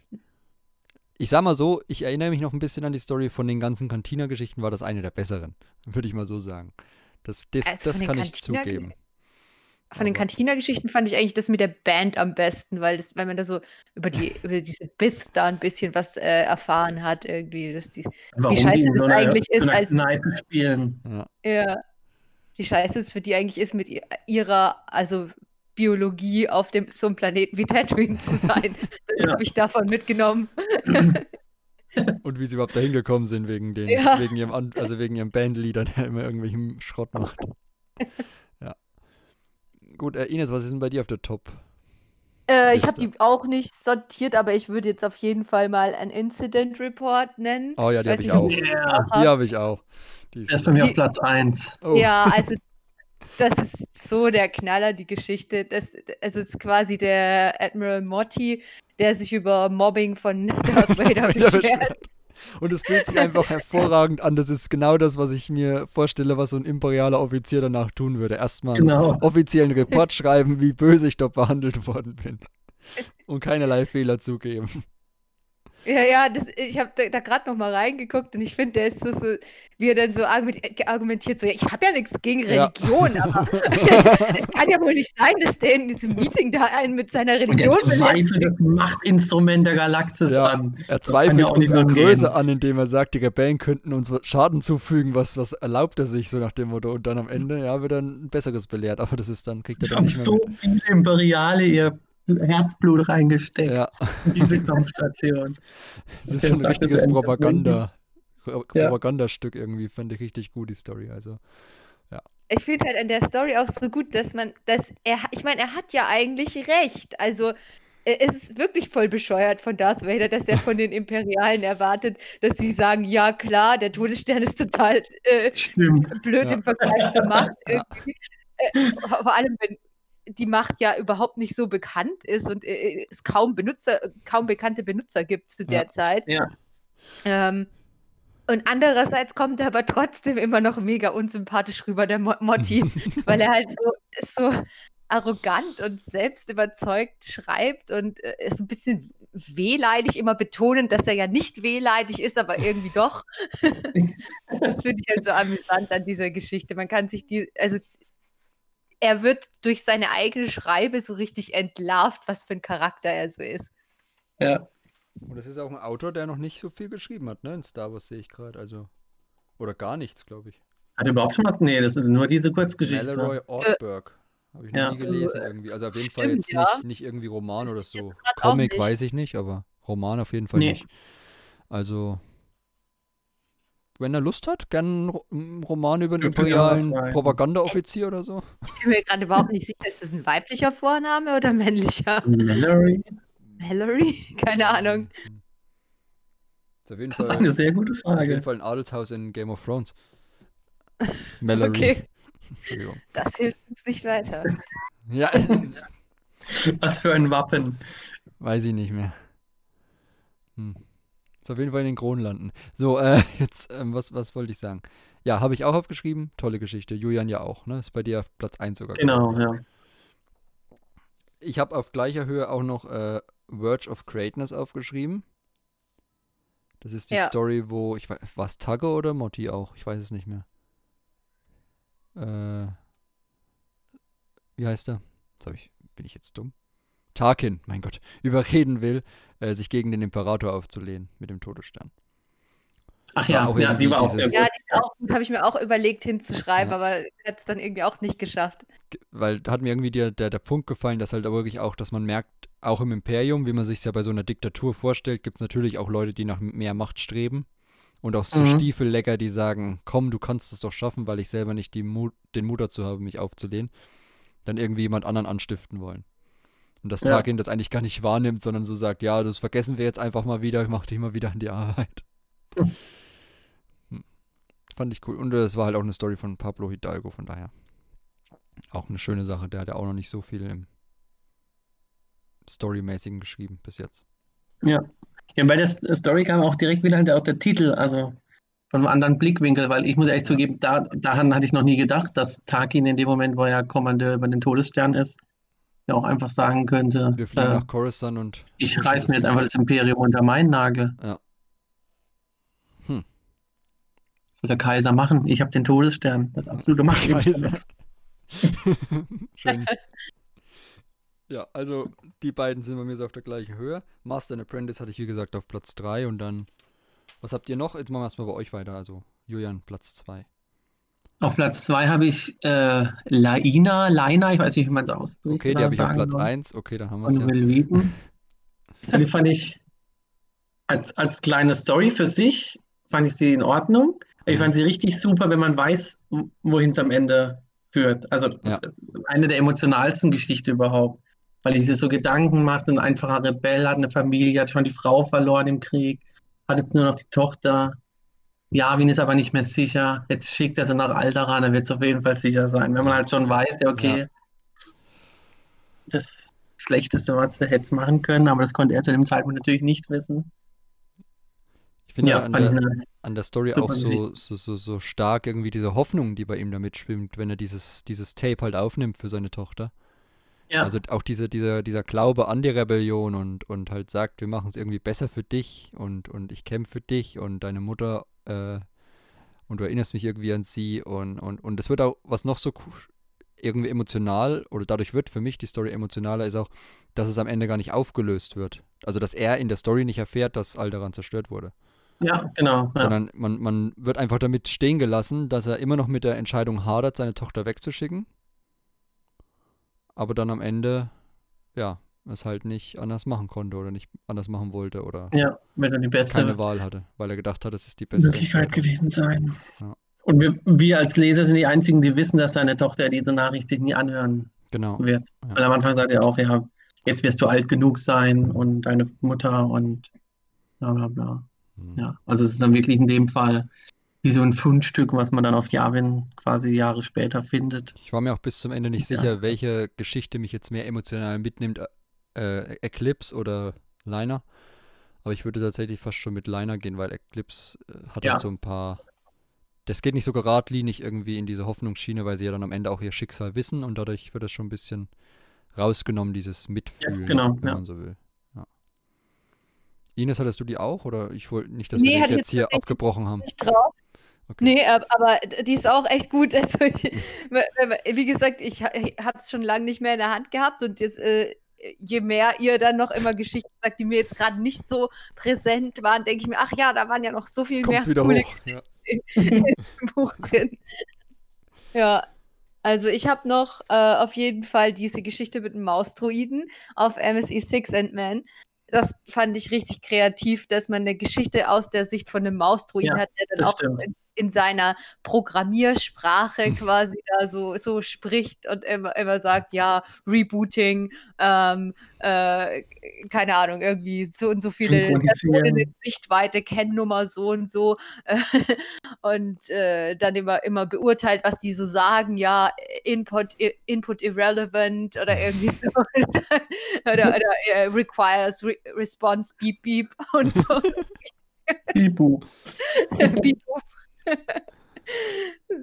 ich sag mal so, ich erinnere mich noch ein bisschen an die Story von den ganzen Cantina-Geschichten, war das eine der besseren, würde ich mal so sagen. Das, das, Also das den kann ich Cantina- zugeben. Von den Aber- Cantina-Geschichten fand ich eigentlich das mit der Band am besten, weil, das, weil man da so über, die, über diese Bith da ein bisschen was äh, erfahren hat, irgendwie. Dass die, Warum scheiße das so eigentlich ist, so einer als- Kneipe spielen. Ja. ja, wie scheiße es für die eigentlich ist, mit ihr- ihrer, also Biologie auf dem, so einem Planeten wie Tatooine zu sein. Das Ja. habe ich davon mitgenommen. Und wie sie überhaupt dahin gekommen sind wegen den, Ja. wegen ihrem, also wegen ihrem Bandleader, der immer irgendwelchen Schrott macht. ja. Gut, äh, Ines, was ist denn bei dir auf der Top? Äh, ich habe die auch nicht sortiert, aber ich würde jetzt auf jeden Fall mal einen Incident Report nennen. Oh ja, die habe ich ob auch. Die habe ich auch. Die ist der ist bei mir auf Platz 1. oh. Ja, also das ist so der Knaller, die Geschichte. Das, also es ist quasi der Admiral Motti, der sich über Mobbing von Darth Vader beschwert. Und es fühlt sich einfach hervorragend an. Das ist genau das, was ich mir vorstelle, was so ein imperialer Offizier danach tun würde. Erstmal einen Genau. offiziellen Report schreiben, wie böse ich dort behandelt worden bin. Und keinerlei Fehler zugeben. Ja, ja, das, ich habe da, da gerade noch mal reingeguckt und ich finde, der ist so, so, wie er dann so argument- argumentiert, so, ja, ich habe ja nichts gegen Ja. Religion, aber es kann ja wohl nicht sein, dass der in diesem Meeting da einen mit seiner Und Religion er zweifelt das Machtinstrument der Galaxis Ja, an. Er ja zweifelt auch nicht unsere. Größe an, indem er sagt, die Rebellen könnten uns Schaden zufügen. Was, was erlaubt er sich, so nach dem Motto? Und dann am Ende, ja, wird er ein besseres belehrt. Aber das ist dann, kriegt er Da dann haben nicht mehr so viele Imperiale ihr Herzblut reingesteckt. Ja, in diese Kampfstation. es ist so ein richtiges so, Propaganda. Pro- Ja. Propagandastück irgendwie, fand ich richtig gut, die Story. Also, Ich finde halt an der Story auch so gut, dass man, dass er, ich meine, er hat ja eigentlich recht. Also es ist wirklich voll bescheuert von Darth Vader, dass er von den Imperialen erwartet, dass sie sagen, ja klar, der Todesstern ist total äh, blöd Ja. im Vergleich zur Macht. Ja. Äh, vor allem, wenn die Macht ja überhaupt nicht so bekannt ist und äh, es kaum Benutzer, kaum bekannte Benutzer gibt zu der Ja. Zeit. Ja. Ähm, und andererseits kommt er aber trotzdem immer noch mega unsympathisch rüber, der Mo Motti, weil er halt so, so arrogant und selbst überzeugt schreibt und äh, ist ein bisschen wehleidig, immer betonend, dass er ja nicht wehleidig ist, aber irgendwie doch. das finde ich halt so amüsant an dieser Geschichte. Man kann sich die, also er wird durch seine eigene Schreibe so richtig entlarvt, was für ein Charakter er so ist. Ja. Und das ist auch ein Autor, der noch nicht so viel geschrieben hat, ne? In Star Wars sehe ich gerade. Also. Oder gar nichts, glaube ich. Hat er überhaupt schon was? Nee, das ist nur diese Kurzgeschichte. Malloy Ortberg. Habe ich noch Ja. nie gelesen irgendwie. Also auf jeden Fall Stimmt, jetzt ja. nicht, nicht irgendwie Roman oder Wüsste so. Comic weiß ich nicht, aber Roman auf jeden Fall Nee. nicht. Also, wenn er Lust hat, gern einen Ro- einen Roman über einen imperialen. Propagandaoffizier oder so. Ich bin mir gerade überhaupt nicht sicher, ist das ein weiblicher Vorname oder männlicher? Mallory. Mallory? Keine Ahnung. Hm. Ist auf jeden Das ist Fall, eine sehr gute ist auf jeden Frage. Fall ein Adelshaus in Game of Thrones. Mallory. Okay, Entschuldigung. das hilft uns nicht weiter. Ja, Was für ein Wappen. weiß ich nicht mehr. Hm. Ist auf jeden Fall in den Kronlanden. So, äh, jetzt, ähm, was, was wollte ich sagen? Ja, habe ich auch aufgeschrieben. Tolle Geschichte. Julian ja auch, ne? Ist bei dir auf Platz 1 sogar. Genau, ja. Ich habe auf gleicher Höhe auch noch äh, Verge of Greatness aufgeschrieben. Das ist die Ja. Story, wo, ich weiß, war es Tagge oder Motti auch? Ich weiß es nicht mehr. Äh, wie heißt er? Jetzt ich, bin ich jetzt dumm? Tarkin, mein Gott, überreden will, äh, sich gegen den Imperator aufzulehnen mit dem Todesstern. Ach War ja, auch ja, die war auch sehr gut. Ja, die auch gut, habe ich mir auch überlegt hinzuschreiben, Ja. aber hat es dann irgendwie auch nicht geschafft. Ge- Weil da hat mir irgendwie der, der, der Punkt gefallen, dass halt wirklich auch, dass man merkt, auch im Imperium, wie man sich ja bei so einer Diktatur vorstellt, gibt es natürlich auch Leute, die nach mehr Macht streben. Und auch so Mhm. Stiefellecker, die sagen, komm, du kannst es doch schaffen, weil ich selber nicht die Mut, den Mut dazu habe, mich aufzulehnen. Dann irgendwie jemand anderen anstiften wollen. Und dass Ja. Tarkin das eigentlich gar nicht wahrnimmt, sondern so sagt, ja, das vergessen wir jetzt einfach mal wieder, ich mach dich mal wieder an die Arbeit. Mhm. Hm. Fand ich cool. Und es war halt auch eine Story von Pablo Hidalgo, von daher. Auch eine schöne Sache. Der hat ja auch noch nicht so viel im Storymäßigen geschrieben bis jetzt. Ja. ja, bei der Story kam auch direkt wieder halt auch der Titel, also von einem anderen Blickwinkel, weil ich muss ehrlich zugeben, da, daran hatte ich noch nie gedacht, dass Tarkin in dem Moment, wo er Kommandeur über den Todesstern ist, ja auch einfach sagen könnte, Wir fliegen äh, nach Coruscant und. ich reiß mir jetzt einfach das Imperium unter meinen Nagel. Ja. Hm. Soll der Kaiser machen? Ich habe den Todesstern. Das absolute Macht. Scheiße. Schön. Ja, also die beiden sind bei mir so auf der gleichen Höhe. Master and Apprentice hatte ich wie gesagt auf Platz 3 und dann. Was habt ihr noch? Jetzt machen wir erstmal bei euch weiter. Also Julian, Platz 2. Auf Platz zwei habe ich äh, Laina, Laina, ich weiß nicht, wie man es ausspricht. Okay, die habe ich auf Platz soll. 1. Okay, dann haben wir es ja. Und die fand ich als, als kleine Story für sich, fand ich sie in Ordnung. Ich fand sie richtig super, wenn man weiß, wohin es am Ende führt. Also Ja. das ist eine der emotionalsten Geschichten überhaupt. Weil sich so Gedanken macht, ein einfacher Rebell, hat eine Familie, hat schon die Frau verloren im Krieg, hat jetzt nur noch die Tochter. Yavin ist aber nicht mehr sicher. Jetzt schickt er sie nach Alderaan, dann wird es auf jeden Fall sicher sein. Wenn man halt schon weiß, ja, okay, Ja. das Schlechteste, was er hätte machen können, aber das konnte er zu dem Zeitpunkt natürlich nicht wissen. Ich finde Ja, an, der, an der Story auch so, so, so, so stark irgendwie diese Hoffnung, die bei ihm da mitschwimmt, wenn er dieses, dieses Tape halt aufnimmt für seine Tochter. Ja, Also auch diese, dieser, dieser Glaube an die Rebellion und, und halt sagt, wir machen es irgendwie besser für dich und, und ich kämpfe für dich und deine Mutter äh, und du erinnerst mich irgendwie an sie und, und, und es wird auch, was noch so irgendwie emotional oder dadurch wird für mich die Story emotionaler, ist auch, dass es am Ende gar nicht aufgelöst wird. Also dass er in der Story nicht erfährt, dass Alderan zerstört wurde, ja, genau. Ja. sondern man, man wird einfach damit stehen gelassen, dass er immer noch mit der Entscheidung hadert, seine Tochter wegzuschicken aber dann am Ende, ja, es halt nicht anders machen konnte oder nicht anders machen wollte oder Ja, wird dann die beste keine Wahl hatte, weil er gedacht hat, es ist die beste Möglichkeit gewesen sein. Ja. Und wir, wir als Leser sind die Einzigen, die wissen, dass seine Tochter diese Nachricht sich nie anhören Genau. wird. Ja. Weil am Anfang sagt er auch, ja, jetzt wirst du alt genug sein und deine Mutter und bla bla bla. Hm. Ja, also es ist dann wirklich in dem Fall wie so ein Fundstück, was man dann auf Yavin quasi Jahre später findet. Ich war mir auch bis zum Ende nicht Ja. sicher, welche Geschichte mich jetzt mehr emotional mitnimmt, äh, Eclipse oder Liner. Aber ich würde tatsächlich fast schon mit Liner gehen, weil Eclipse äh, hat Ja. halt so ein paar. Das geht nicht so geradlinig irgendwie in diese Hoffnungsschiene, weil sie ja dann am Ende auch ihr Schicksal wissen und dadurch wird das schon ein bisschen rausgenommen, dieses Mitfühlen, genau, wenn ja. man so will. Ja. Ines, hattest du die auch? Oder ich wollte nicht, dass Nee, wir dich ich jetzt hier abgebrochen haben. Nicht drauf. Okay. Nee, ab- aber die ist auch echt gut. Also ich, wie gesagt, ich habe es schon lange nicht mehr in der Hand gehabt und jetzt, äh, je mehr ihr dann noch immer Geschichten sagt, die mir jetzt gerade nicht so präsent waren, denke ich mir, ach ja, da waren ja noch so viel Kommt's mehr coole hoch. Ja. im Buch drin. Ja, also ich habe noch äh, auf jeden Fall diese Geschichte mit dem Mausdruiden auf MSI Six and Man. Das fand ich richtig kreativ, dass man eine Geschichte aus der Sicht von einem Mausdruiden Ja, hat, der dann das auch stimmt. In, in seiner Programmiersprache quasi da so, so spricht und immer, immer sagt, ja, Rebooting, ähm, äh, keine Ahnung, irgendwie so und so viele Personen in Sichtweite, Kennnummer so und so äh, und äh, dann immer, immer beurteilt, was die so sagen, ja, Input, i- Input irrelevant oder irgendwie so oder, oder äh, requires re response beep beep und so. Ibu. Beep, boop.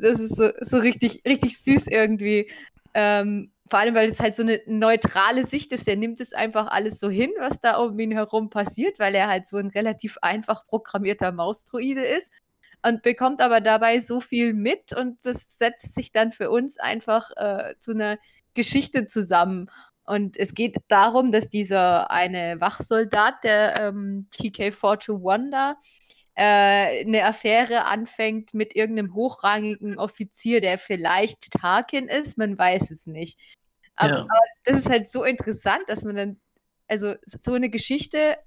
Das ist so, so richtig, richtig süß irgendwie. Ähm, vor allem, weil es halt so eine neutrale Sicht ist. Der nimmt es einfach alles so hin, was da um ihn herum passiert, weil er halt so ein relativ einfach programmierter Mausdruide ist und bekommt aber dabei so viel mit und das setzt sich dann für uns einfach äh, zu einer Geschichte zusammen. Und es geht darum, dass dieser eine Wachsoldat, der ähm, TK-421 da, äh, eine Affäre anfängt mit irgendeinem hochrangigen Offizier, der vielleicht Tarkin ist, man weiß es nicht. Aber, Ja. aber das ist halt so interessant, dass man dann, also so eine Geschichte,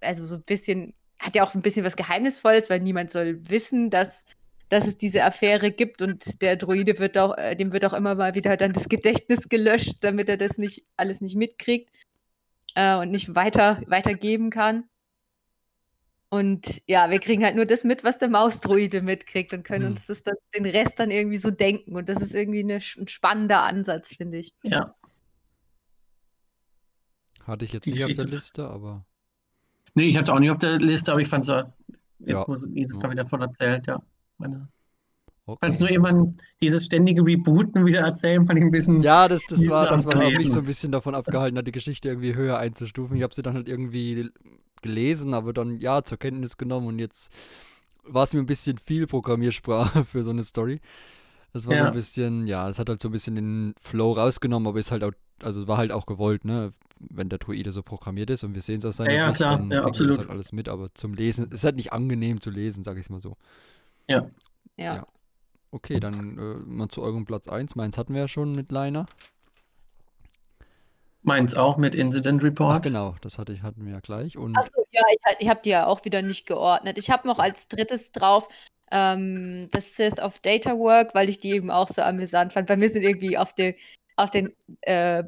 also so ein bisschen, hat ja auch ein bisschen was Geheimnisvolles, weil niemand soll wissen, dass, dass es diese Affäre gibt und der Droide wird auch, äh, dem wird auch immer mal wieder dann das Gedächtnis gelöscht, damit er das nicht alles nicht mitkriegt äh, und nicht weiter, weitergeben kann. Und ja, wir kriegen halt nur das mit, was der Mausdruide mitkriegt und können Hm. uns das dann, den Rest dann irgendwie so denken. Und das ist irgendwie eine, ein spannender Ansatz, finde ich. Ja. Hatte ich jetzt nicht auf der Geschichte- Liste, aber Nee, ich hatte es auch nicht auf der Liste, aber ich fand es jetzt Ja. muss Ines Ja. da wieder von erzählt, ja. Meine, okay. fand es nur immer dieses ständige Rebooten wieder erzählen, fand ich ein bisschen. Ja, das, das war, das war mich so ein bisschen davon abgehalten, hat die Geschichte irgendwie höher einzustufen. Ich habe sie dann halt irgendwie gelesen, aber dann ja zur Kenntnis genommen und jetzt war es mir ein bisschen viel Programmiersprache für so eine Story. Das war so Ja. ein bisschen, ja, es hat halt so ein bisschen den Flow rausgenommen, aber ist halt auch, also war halt auch gewollt, ne? Wenn der Druide so programmiert ist und wir sehen es aus seiner Ja, ja, Sicht, klar, dann ja, wir das absolut. halt alles mit, aber zum Lesen, es ist halt nicht angenehm zu lesen, sag ich mal so. Ja. Ja. Okay, dann äh, mal zu eurem Platz 1. Meins hatten wir ja schon mit Liner. Meins auch mit Incident Ach Report. genau, das hatte ich, hatten wir ja gleich. Und Achso, ja, ich, ich habe die ja auch wieder nicht geordnet. Ich habe noch als drittes drauf ähm, The Sith of Data Work, weil ich die eben auch so amüsant fand. Bei mir sind irgendwie auf, den auf den äh,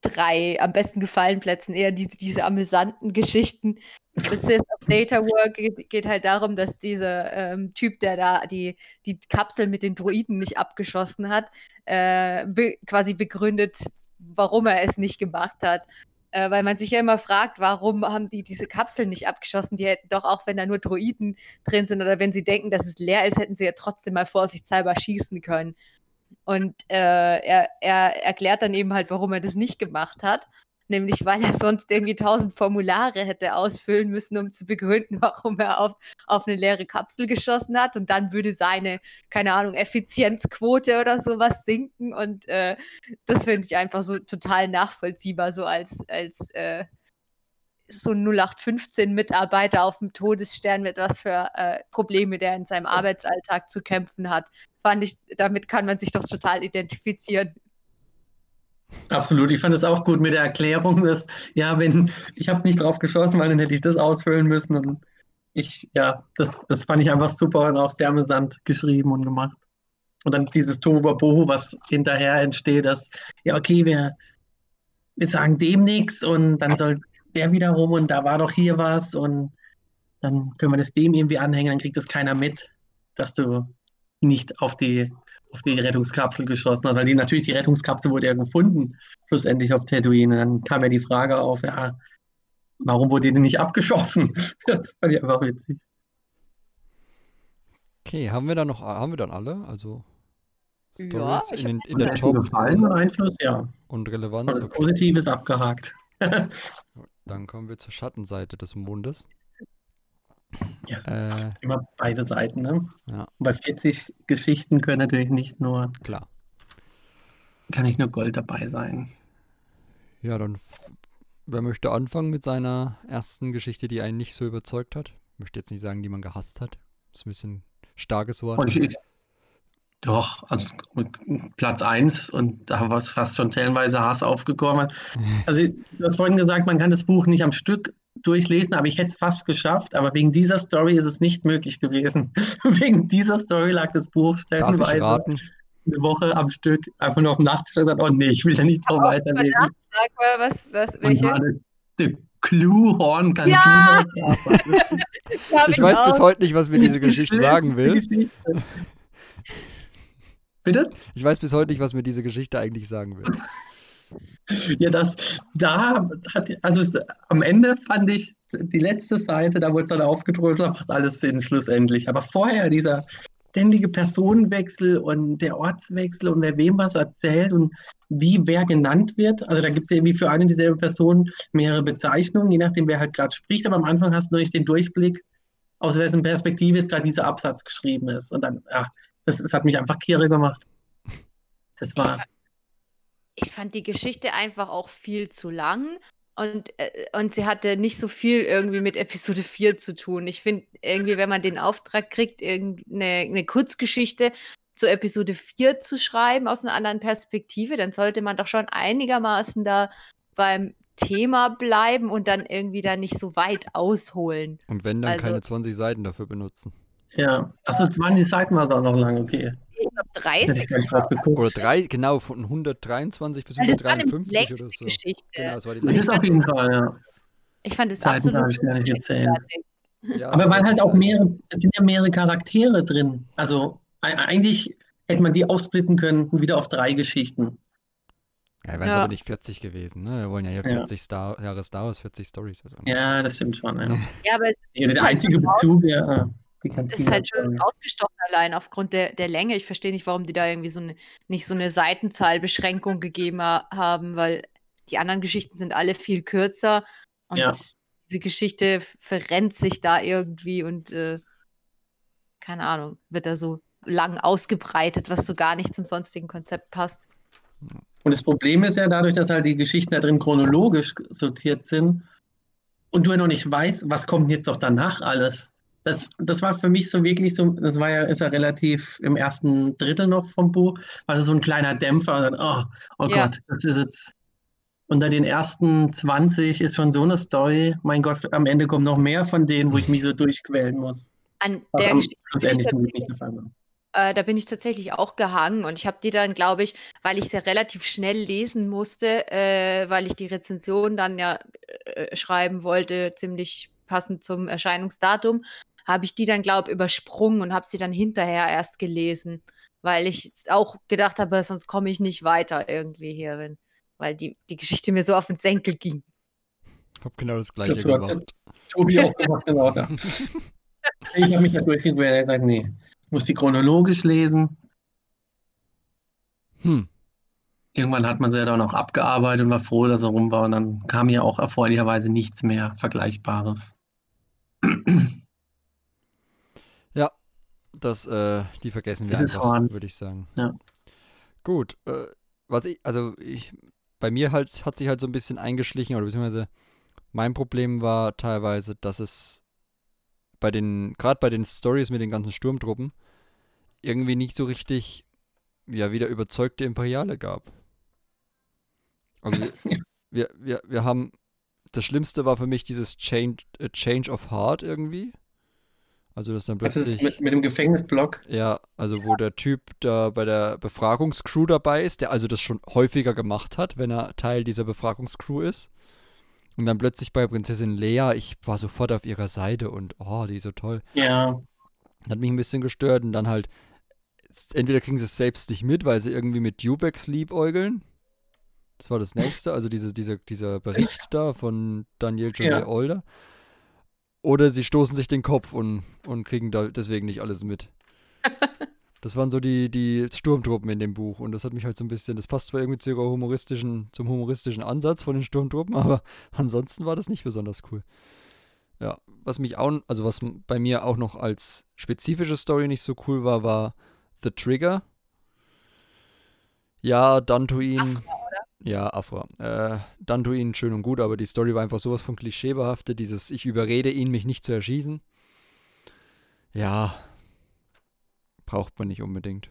drei am besten gefallen Plätzen eher diese, diese amüsanten Geschichten. The Sith of Data Work geht, geht halt darum, dass dieser ähm, Typ, der da die, die Kapsel mit den Droiden nicht abgeschossen hat, äh, be quasi begründet, warum er es nicht gemacht hat. Äh, weil man sich ja immer fragt, warum haben die diese Kapsel nicht abgeschossen? Die hätten doch auch, wenn da nur Droiden drin sind oder wenn sie denken, dass es leer ist, hätten sie ja trotzdem mal vorsichtshalber schießen können. Und äh, er, er erklärt dann eben halt, warum er das nicht gemacht hat. Nämlich, weil er sonst irgendwie tausend Formulare hätte ausfüllen müssen, um zu begründen, warum er auf, auf eine leere Kapsel geschossen hat. Und dann würde seine, keine Ahnung, Effizienzquote oder sowas sinken. Und äh, das finde ich einfach so total nachvollziehbar, so als, als äh, so ein 0815-Mitarbeiter auf dem Todesstern mit was für äh, Probleme der in seinem Arbeitsalltag zu kämpfen hat. Fand ich, damit kann man sich doch total identifizieren. Absolut, ich fand es auch gut mit der Erklärung, dass, ja, wenn, ich habe nicht drauf geschossen, weil dann hätte ich das ausfüllen müssen. Und ich, ja, das, das fand ich einfach super und auch sehr amüsant geschrieben und gemacht. Und dann dieses Tohuwabohu, was hinterher entsteht, dass, ja, okay, wir, wir sagen dem nichts und dann soll der wiederum und da war doch hier was und dann können wir das dem irgendwie anhängen, dann kriegt das keiner mit, dass du nicht auf die, auf die Rettungskapsel geschossen hast. Weil die, natürlich, die Rettungskapsel wurde ja gefunden, schlussendlich auf Tatooine. Und dann kam ja die Frage auf, ja, warum wurde die denn nicht abgeschossen? Fand ich einfach witzig. Okay, haben wir dann noch, haben wir dann alle? Also Ja, Stories ich in, den, in Hat der Top gefallen und Einfluss? Ja. und Relevanz. Also Okay. positiv ist abgehakt. Dann kommen wir zur Schattenseite des Mondes. Ja, Äh, immer beide Seiten, ne? Ja. Bei 40 Geschichten können natürlich nicht nur, klar. kann nicht nur Gold dabei sein. Ja, dann, wer möchte anfangen mit seiner ersten Geschichte, die einen nicht so überzeugt hat? Ich möchte jetzt nicht sagen, die man gehasst hat. Das ist ein bisschen starkes Wort. Ich, doch, also Platz 1 und da war es fast schon stellenweise Hass aufgekommen. Also, du hast vorhin gesagt, man kann das Buch nicht am Stück durchlesen, aber ich hätte es fast geschafft. Aber wegen dieser Story ist es nicht möglich gewesen. wegen dieser Story lag das Buch stellenweise eine Woche am Stück einfach nur auf dem Nachttisch und gesagt, oh nee, ich will da nicht noch weiterlesen. Sag mal, was, was, welche? Cluehorn kann Ja! Ich weiß bis heute nicht, was mir diese Geschichte sagen will. Geschichte. Bitte? Ich weiß bis heute nicht, was mir diese Geschichte eigentlich sagen will. Ja, das, da hat, also am Ende fand ich die letzte Seite, da wurde es dann aufgedröselt, macht alles Sinn schlussendlich. Aber vorher dieser ständige Personenwechsel und der Ortswechsel und wer wem was erzählt und wie wer genannt wird. Also da gibt es irgendwie für eine und dieselbe Person mehrere Bezeichnungen, je nachdem, wer halt gerade spricht. Aber am Anfang hast du noch nicht den Durchblick, aus wessen Perspektive jetzt gerade dieser Absatz geschrieben ist. Und dann, ja, das, das hat mich einfach kirre gemacht. Das war. Ich fand die Geschichte einfach auch viel zu lang und, äh, und sie hatte nicht so viel irgendwie mit Episode 4 zu tun. Ich finde irgendwie, wenn man den Auftrag kriegt, irgendeine eine Kurzgeschichte zu Episode 4 zu schreiben aus einer anderen Perspektive, dann sollte man doch schon einigermaßen da beim Thema bleiben und dann irgendwie da nicht so weit ausholen. Und wenn, dann Also- keine 20 Seiten dafür benutzen. Ja, waren die Seiten war es auch noch lang, okay. Ich glaube Hätte 30. ich gar nicht drauf geguckt. Oder drei, genau, von 123 bis Weil das war eine 153 oder längste so. Geschichte. Genau, das war die Das ist auf jeden Fall, ja. Ich fand es absolut darf ich gar nicht großartig. Ja, Aber weil halt auch mehrere, es sind ja mehrere Charaktere drin. Also eigentlich hätte man die aufsplitten können, wieder auf drei Geschichten. Ja, wären es Ja. aber nicht 40 gewesen, ne? Wir wollen ja hier Ja. 40 Star Jahre Star Wars, 40 Stories. Also. Ja, das stimmt schon. Ja. Ja, aber es Der ist halt einzige raus- Bezug, ja, die ist Kantine. halt schon ausgestochen allein aufgrund der, der Länge. Ich verstehe nicht, warum die da irgendwie so eine, nicht so eine Seitenzahlbeschränkung gegeben ha haben, weil die anderen Geschichten sind alle viel kürzer und Ja. diese Geschichte verrennt sich da irgendwie und äh, keine Ahnung, wird da so lang ausgebreitet, was so gar nicht zum sonstigen Konzept passt. Und das Problem ist ja dadurch, dass halt die Geschichten da drin chronologisch sortiert sind und du ja noch nicht weißt, was kommt jetzt doch danach alles. Das, das war für mich so wirklich so, das war ja, ist ja relativ im ersten Drittel noch vom Buch, war das so ein kleiner Dämpfer. Und dann, oh, oh Ja. Gott, das ist jetzt. Unter den ersten 20 ist schon so eine Story. Mein Gott, am Ende kommen noch mehr von denen, wo ich mich so durchquälen muss. An der Geschichte. Äh, da bin ich tatsächlich auch gehangen und ich habe die dann, glaube ich, weil ich sie relativ schnell lesen musste, äh, weil ich die Rezension dann ja äh, schreiben wollte, ziemlich passend zum Erscheinungsdatum, habe ich die dann, glaube ich, übersprungen und habe sie dann hinterher erst gelesen, weil ich jetzt auch gedacht habe, sonst komme ich nicht weiter irgendwie hier, wenn, weil die, die Geschichte mir so auf den Senkel ging. Hab genau das gleiche hast gemacht. Tobi auch gemacht, genau. Ja. Ich habe mich da durchgequält. Er hat gesagt, nee, ich muss die chronologisch lesen. Hm. Irgendwann hat man sie ja dann auch abgearbeitet und war froh, dass er rum war. Und dann kam ja auch erfreulicherweise nichts mehr Vergleichbares. Das, äh, die vergessen wir Das einfach, würde ich sagen. Ja. Gut, äh, was ich, also ich, bei mir halt, hat sich halt so ein bisschen eingeschlichen, oder beziehungsweise mein Problem war teilweise, dass es bei den, gerade bei den Stories mit den ganzen Sturmtruppen, irgendwie nicht so richtig, ja, wieder überzeugte Imperiale gab. Also wir, wir, wir, wir haben, das Schlimmste war für mich dieses Change, äh, Change of Heart irgendwie. Also das dann Das ist plötzlich, mit, mit dem Gefängnisblock. ja, also wo der Typ da bei der Befragungscrew dabei ist, der also das schon häufiger gemacht hat, wenn er Teil dieser Befragungscrew ist. Und dann plötzlich bei Prinzessin Lea, ich war sofort auf ihrer Seite und oh, die ist so toll. Ja, Hat mich ein bisschen gestört und dann halt, entweder kriegen sie es selbst nicht mit, weil sie irgendwie mit Dubex liebäugeln. Das war das nächste, also diese, diese, dieser Bericht da von Daniel José Ja. Older. Oder sie stoßen sich den Kopf und, und kriegen da deswegen nicht alles mit. Das waren so die, die Sturmtruppen in dem Buch und das hat mich halt so ein bisschen, das passt zwar irgendwie zu humoristischen, zum humoristischen Ansatz von den Sturmtruppen, aber ansonsten war das nicht besonders cool. Ja, was mich auch, also was bei mir auch noch als spezifische Story nicht so cool war, war The Trigger. Ja, Dantuin. Ja, Afra. Äh, Dantuin schön und gut, aber die Story war einfach sowas von klischeebehaftet. Dieses, ich überrede ihn, mich nicht zu erschießen. Ja, braucht man nicht unbedingt.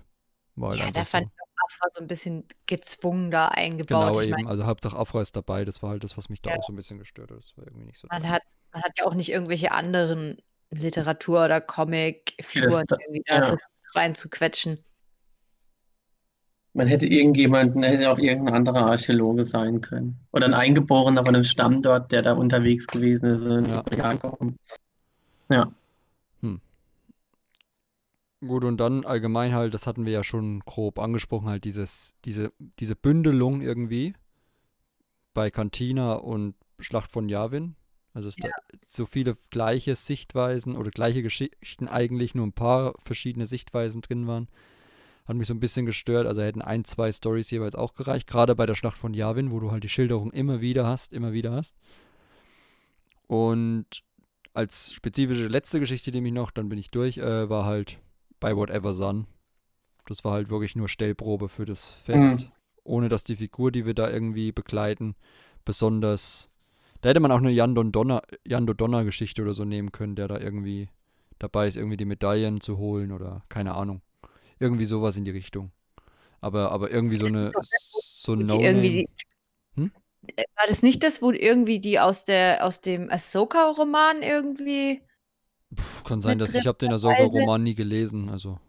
War halt Ja, da einfach fand so. ich auch Afra so ein bisschen gezwungen da eingebaut. Genau ich eben, meine, also Hauptsache Afra ist dabei, das war halt das, was mich da Ja. auch so ein bisschen gestört hat. Das war irgendwie nicht so man hat, man hat ja auch nicht irgendwelche anderen Literatur- oder Comic-Figuren da- irgendwie da ja. versucht reinzuquetschen. Man hätte irgendjemanden, hätte auch irgendein anderer Archäologe sein können. Oder ein Eingeborener von einem Stamm dort, der da unterwegs gewesen ist. in Ja. Ja, Gut, und dann allgemein halt, das hatten wir ja schon grob angesprochen, halt dieses, diese, diese Bündelung irgendwie bei Cantina und Schlacht von Yavin. Also es da so viele gleiche Sichtweisen oder gleiche Geschichten eigentlich, nur ein paar verschiedene Sichtweisen drin waren. Hat mich so ein bisschen gestört. Also hätten ein, zwei Stories jeweils auch gereicht. Gerade bei der Schlacht von Yavin, wo du halt die Schilderung immer wieder hast, immer wieder hast. Und als spezifische letzte Geschichte, die mich noch, dann bin ich durch, äh, war halt bei Whatever Sun. Das war halt wirklich nur Stellprobe für das Fest. Ohne dass die Figur, die wir da irgendwie begleiten, besonders. Da hätte man auch eine Jan Donner, Jan Donner Geschichte oder so nehmen können, der da irgendwie dabei ist, irgendwie die Medaillen zu holen oder keine Ahnung. Irgendwie sowas in die Richtung. Aber, aber irgendwie so eine so irgendwie No-Name. die, Äh, War das nicht das, wo irgendwie die aus der aus dem Ahsoka-Roman irgendwie. Pff, Kann sein, dass ich habe den Ahsoka-Roman nie gelesen. Also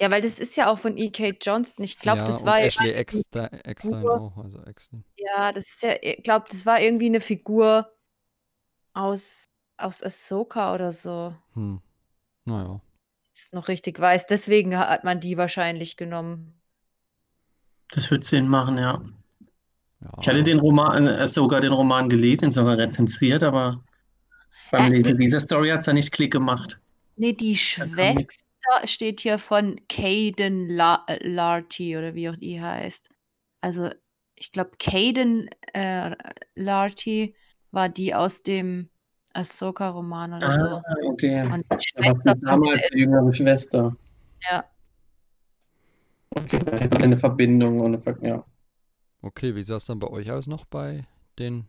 Ja, weil das ist ja auch von E.K. Johnston. Ich glaube, ja, das war Ashley Eckstein, Eckstein auch. Also Eckstein. Ja, das ist ja, ich glaube, das war irgendwie eine Figur aus, aus Ahsoka oder so. Hm. Naja. Das noch richtig weiß. Deswegen hat man die wahrscheinlich genommen. das wird Sinn machen, ja. Ja, Ich hatte den Roman, äh, sogar den Roman gelesen, sogar rezensiert, aber beim Äh, Lesen dieser Story hat es ja nicht Klick gemacht. Nee, die Schwester steht hier von Caden La äh, Larty oder wie auch die heißt. Also, ich glaube, Caden äh, Larty war die aus dem Ahsoka-Roman oder so. Ah, okay. Und Schwester damals die jüngere Schwester. Ja. Okay, da hätte man eine Verbindung und eine Ver ja. Okay, wie sah es dann bei euch aus noch bei den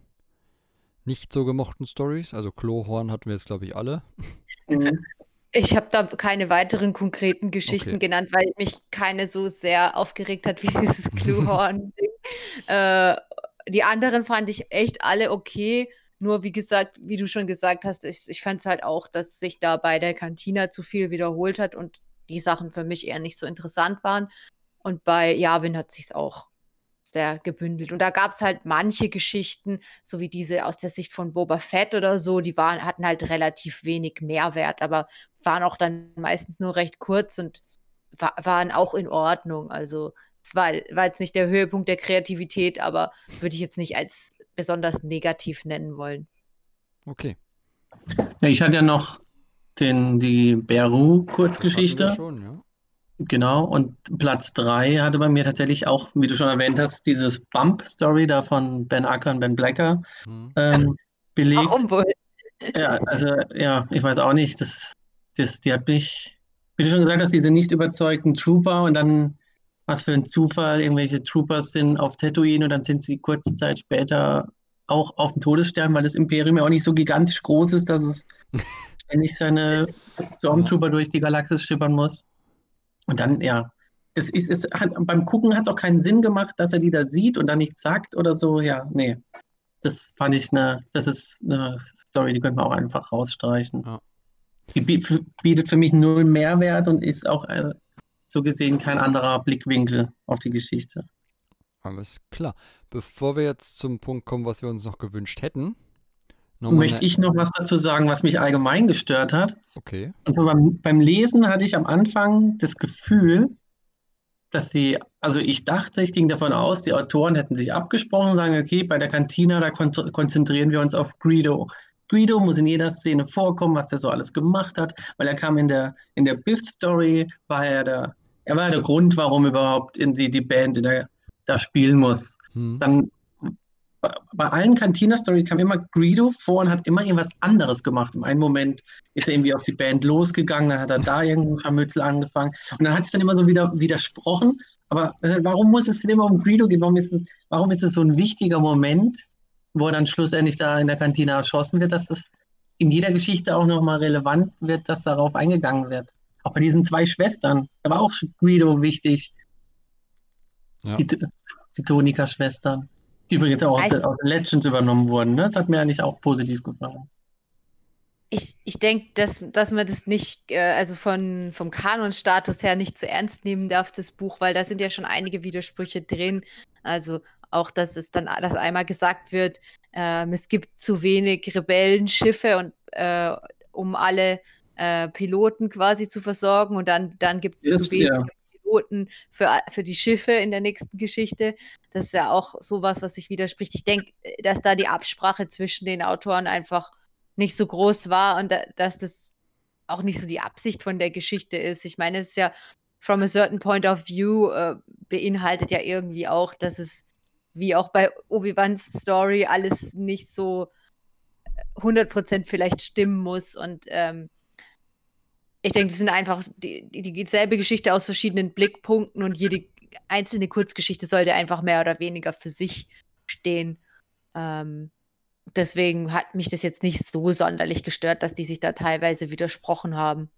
nicht so gemochten Stories? Also Klohorn hatten wir jetzt, glaube ich, alle. Mhm. Ich habe da keine weiteren konkreten Geschichten Okay. genannt, weil mich keine so sehr aufgeregt hat wie dieses Cluehorn-Ding. äh, die anderen fand ich echt alle okay. Nur wie gesagt, wie du schon gesagt hast, ich, ich fand es halt auch, dass sich da bei der Cantina zu viel wiederholt hat und die Sachen für mich eher nicht so interessant waren. Und bei Yavin hat sich's auch sehr gebündelt. Und da gab es halt manche Geschichten, so wie diese aus der Sicht von Boba Fett oder so, die waren, hatten halt relativ wenig Mehrwert, aber waren auch dann meistens nur recht kurz und wa waren auch in Ordnung. Also es war, war jetzt nicht der Höhepunkt der Kreativität, aber würde ich jetzt nicht als besonders negativ nennen wollen. Okay. Ja, ich hatte ja noch den, die Beru-Kurzgeschichte. ja. Genau, und Platz 3 hatte bei mir tatsächlich auch, wie du schon erwähnt hast, dieses Bump-Story da von Ben Acker und Ben Blacker Hm. ähm, belegt. Warum wohl? Ja, also ja, ich weiß auch nicht. Das, das, die hat mich, wie du schon gesagt hast, diese nicht überzeugten Trooper und dann, was für ein Zufall, irgendwelche Troopers sind auf Tatooine und dann sind sie kurze Zeit später auch auf dem Todesstern, weil das Imperium ja auch nicht so gigantisch groß ist, dass es ständig seine Stormtrooper durch die Galaxis schippern muss. Und dann, ja, es ist, es hat, beim Gucken hat es auch keinen Sinn gemacht, dass er die da sieht und dann nichts sagt oder so. Ja, nee. Das fand ich eine, das ist eine Story, die könnte man auch einfach rausstreichen. Die bietet für mich null Mehrwert und ist auch äh, so gesehen kein anderer Blickwinkel auf die Geschichte. Alles klar. Bevor wir jetzt zum Punkt kommen, was wir uns noch gewünscht hätten, möchte eine... ich noch was dazu sagen, was mich allgemein gestört hat. Okay. Und beim, beim Lesen hatte ich am Anfang das Gefühl, dass sie, also ich dachte, ich ging davon aus, die Autoren hätten sich abgesprochen und sagen, okay, bei der Cantina, da kon konzentrieren wir uns auf Greedo. Greedo muss in jeder Szene vorkommen, was er so alles gemacht hat, weil er kam in der, in der Biff-Story, war er der, er war der Grund, warum überhaupt in die, die Band in der, da spielen muss. Hm. Dann bei allen Cantina-Stories kam immer Greedo vor und hat immer irgendwas anderes gemacht. Im einen Moment ist er irgendwie auf die Band losgegangen, dann hat er da irgendein Scharmützel angefangen und dann hat es dann immer so wieder widersprochen. Aber äh, warum muss es denn immer um Greedo gehen? Warum ist, es, warum ist es so ein wichtiger Moment, wo er dann schlussendlich da in der Kantine erschossen wird, dass das in jeder Geschichte auch nochmal relevant wird, dass darauf eingegangen wird? Auch bei diesen zwei Schwestern, da war auch Greedo wichtig. Ja. Die, die Tonika-Schwestern. Die übrigens auch aus, also, aus Legends übernommen wurden. Ne? Das hat mir eigentlich auch positiv gefallen. Ich, ich denke, dass, dass man das nicht, äh, also von, vom Kanonstatus her nicht zu ernst nehmen darf, das Buch, weil da sind ja schon einige Widersprüche drin. Also auch, dass es dann, dass einmal gesagt wird, äh, es gibt zu wenig Rebellenschiffe und äh, um alle äh, Piloten quasi zu versorgen und dann, dann gibt es zu wenig ja. Piloten für, für die Schiffe in der nächsten Geschichte. Das ist ja auch sowas, was sich widerspricht. Ich denke, dass da die Absprache zwischen den Autoren einfach nicht so groß war und da, dass das auch nicht so die Absicht von der Geschichte ist. Ich meine, es ist ja from a certain point of view äh, beinhaltet ja irgendwie auch, dass es wie auch bei Obi-Wans Story alles nicht so 100% vielleicht stimmen muss und ähm, ich denke, das sind einfach die, die, dieselbe Geschichte aus verschiedenen Blickpunkten und jede einzelne Kurzgeschichte sollte einfach mehr oder weniger für sich stehen. Ähm, deswegen hat mich das jetzt nicht so sonderlich gestört, dass die sich da teilweise widersprochen haben.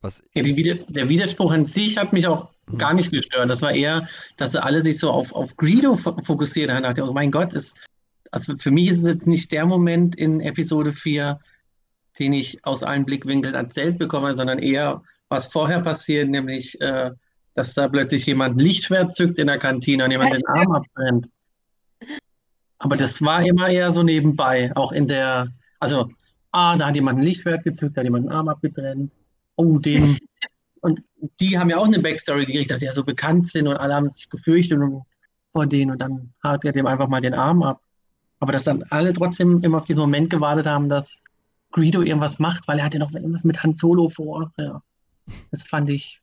Was ja, die, der Widerspruch an sich hat mich auch hm. gar nicht gestört. Das war eher, dass sie alle sich so auf, auf Greedo fokussiert haben. Ich dachte, oh mein Gott, ist, also für mich ist es jetzt nicht der Moment in Episode 4, den ich aus allen Blickwinkeln erzählt bekomme, sondern eher, was vorher passiert, nämlich, äh, dass da plötzlich jemand ein Lichtschwert zückt in der Kantine und jemand den Arm abbrennt. Aber das war immer eher so nebenbei, auch in der, also, ah, da hat jemand ein Lichtschwert gezückt, da hat jemand einen Arm abgetrennt. Oh, den. und die haben ja auch eine Backstory gekriegt, dass sie ja so bekannt sind und alle haben sich gefürchtet vor denen und dann hat er dem einfach mal den Arm ab. Aber dass dann alle trotzdem immer auf diesen Moment gewartet haben, dass Greedo irgendwas macht, weil er hatte noch irgendwas mit Han Solo vor. Ja. Das fand ich,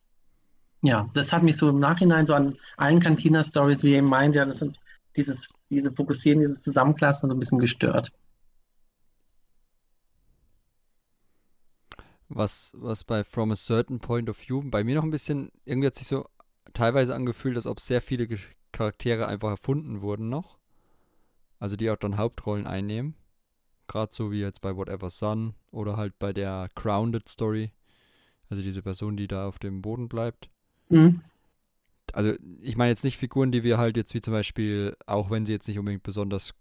ja, das hat mich so im Nachhinein so an allen Cantina-Stories, wie ihr eben meint, ja, das sind dieses, diese Fokussieren, dieses Zusammenklassen so ein bisschen gestört. Was, was bei From a Certain Point of View bei mir noch ein bisschen, irgendwie hat sich so teilweise angefühlt, als ob sehr viele Charaktere einfach erfunden wurden noch. Also die auch dann Hauptrollen einnehmen. Gerade so wie jetzt bei Whatever Sun oder halt bei der Grounded Story. Also diese Person, die da auf dem Boden bleibt. Mhm. Also ich meine jetzt nicht Figuren, die wir halt jetzt wie zum Beispiel, auch wenn sie jetzt nicht unbedingt besonders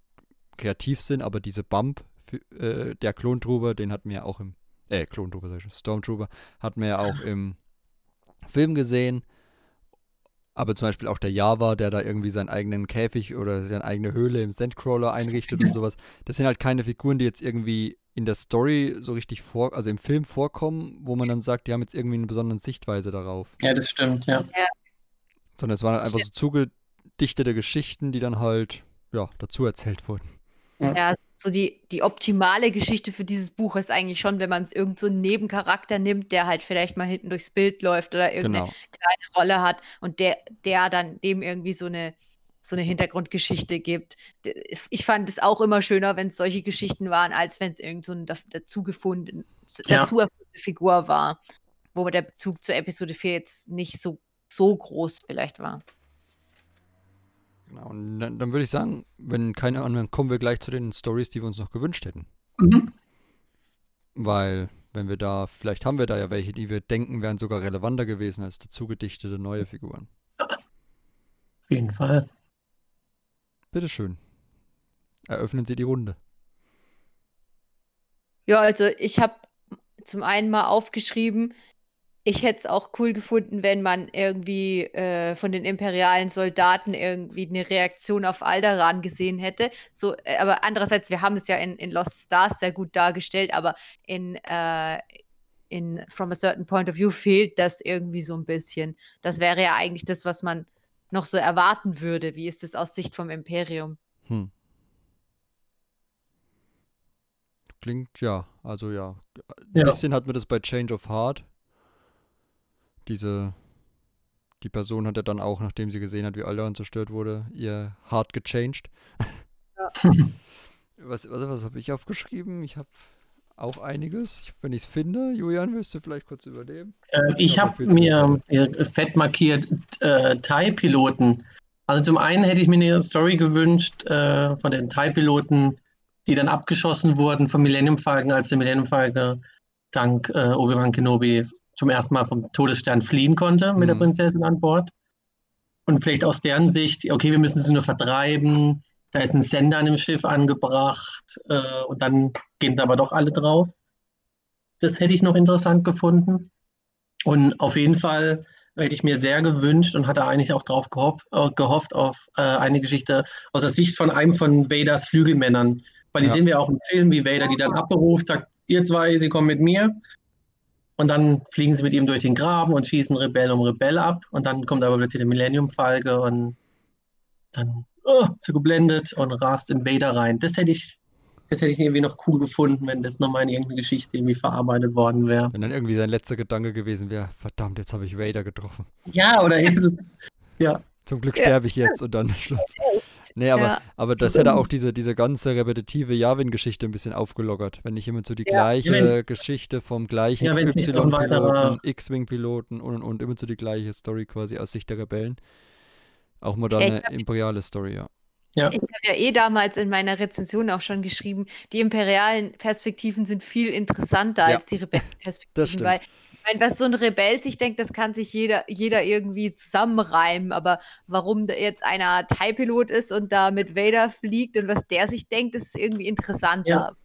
kreativ sind, aber diese Bump, äh, der Klontrooper, den hatten wir ja auch im, äh, Klontrooper, sag ich Stormtrooper, hatten wir ja auch im Film gesehen. Aber zum Beispiel auch der Java, der da irgendwie seinen eigenen Käfig oder seine eigene Höhle im Sandcrawler einrichtet und sowas. Das sind halt keine Figuren, die jetzt irgendwie in der Story so richtig vor, also im Film vorkommen, wo man dann sagt, die haben jetzt irgendwie eine besondere Sichtweise darauf. Ja, das stimmt, ja. ja. Sondern es waren halt einfach so zugedichtete Geschichten, die dann halt, ja, dazu erzählt wurden. Ja, so die, die optimale Geschichte für dieses Buch ist eigentlich schon, wenn man es irgend so einen Nebencharakter nimmt, der halt vielleicht mal hinten durchs Bild läuft oder irgendeine genau. kleine Rolle hat und der, der dann dem irgendwie so eine, so eine Hintergrundgeschichte gibt. Ich fand es auch immer schöner, wenn es solche Geschichten waren, als wenn es irgend so eine dazu gefunden, ja. dazu erfundene Figur war, wo der Bezug zur Episode 4 jetzt nicht so, so groß vielleicht war. Genau, und dann, dann würde ich sagen, wenn keine anderen, kommen wir gleich zu den Stories, die wir uns noch gewünscht hätten. Mhm. Weil, wenn wir da, vielleicht haben wir da ja welche, die wir denken, wären sogar relevanter gewesen als dazu gedichtete neue Figuren. Auf jeden Fall. Bitteschön. Eröffnen Sie die Runde. Ja, also ich habe zum einen mal aufgeschrieben, ich hätte es auch cool gefunden, wenn man irgendwie äh, von den imperialen Soldaten irgendwie eine Reaktion auf Alderan gesehen hätte. So, äh, aber andererseits, wir haben es ja in, in Lost Stars sehr gut dargestellt, aber in, äh, in From a Certain Point of View fehlt das irgendwie so ein bisschen. Das wäre ja eigentlich das, was man noch so erwarten würde. Wie ist es aus Sicht vom Imperium? Hm. Klingt, ja, also ja. Ein Ja. bisschen hat man das bei Change of Heart. Diese, die Person hat ja dann auch, nachdem sie gesehen hat, wie Alderaan zerstört wurde, ihr Heart gechanged. was was, was habe ich aufgeschrieben? Ich habe auch einiges. Ich, wenn ich es finde, Julian, willst du vielleicht kurz übernehmen? Äh, ich habe mir äh, fett markiert äh, Thai-Piloten. Also zum einen hätte ich mir eine Story gewünscht äh, von den Thai-Piloten, die dann abgeschossen wurden vom Millennium Falcon, als der Millennium Falcon dank äh, Obi-Wan Kenobi zum ersten Mal vom Todesstern fliehen konnte mit der Mhm. Prinzessin an Bord. Und vielleicht aus deren Sicht, okay, wir müssen sie nur vertreiben, da ist ein Sender an dem Schiff angebracht äh, und dann gehen sie aber doch alle drauf. Das hätte ich noch interessant gefunden. Und auf jeden Fall hätte ich mir sehr gewünscht und hatte eigentlich auch darauf gehofft, äh, gehofft auf äh, eine Geschichte aus der Sicht von einem von Vaders Flügelmännern. Weil die Ja. sehen wir auch im Film, wie Vader die dann abberuft, sagt, ihr zwei, sie kommen mit mir. Und dann fliegen sie mit ihm durch den Graben und schießen Rebell um Rebell ab. Und dann kommt aber plötzlich der Millennium-Falke und dann oh, ist er geblendet und rast in Vader rein. Das hätte ich, das hätte ich irgendwie noch cool gefunden, wenn das nochmal in irgendeine Geschichte irgendwie verarbeitet worden wäre. Wenn dann irgendwie sein letzter Gedanke gewesen wäre, verdammt, jetzt habe ich Vader getroffen. Ja, oder ja. Zum Glück sterbe ich jetzt und dann Schluss. Nee, aber, Ja. aber das hätte auch diese, diese ganze repetitive Yavin-Geschichte ein bisschen aufgelockert. Wenn nicht immer so die Ja. gleiche Ja, wenn- Geschichte vom gleichen Ja, Y-Piloten, X-Wing-Piloten und und und immer so die gleiche Story quasi aus Sicht der Rebellen. Auch mal da Ja, ich eine glaub, imperiale Story, ja. Ja. Ich habe ja eh damals in meiner Rezension auch schon geschrieben, die imperialen Perspektiven sind viel interessanter Ja, als die das Rebellenperspektiven, stimmt. weil ich meine, was so ein Rebell sich denkt, das kann sich jeder, jeder irgendwie zusammenreimen, aber warum da jetzt einer Thai-Pilot ist und da mit Vader fliegt und was der sich denkt, ist irgendwie interessanter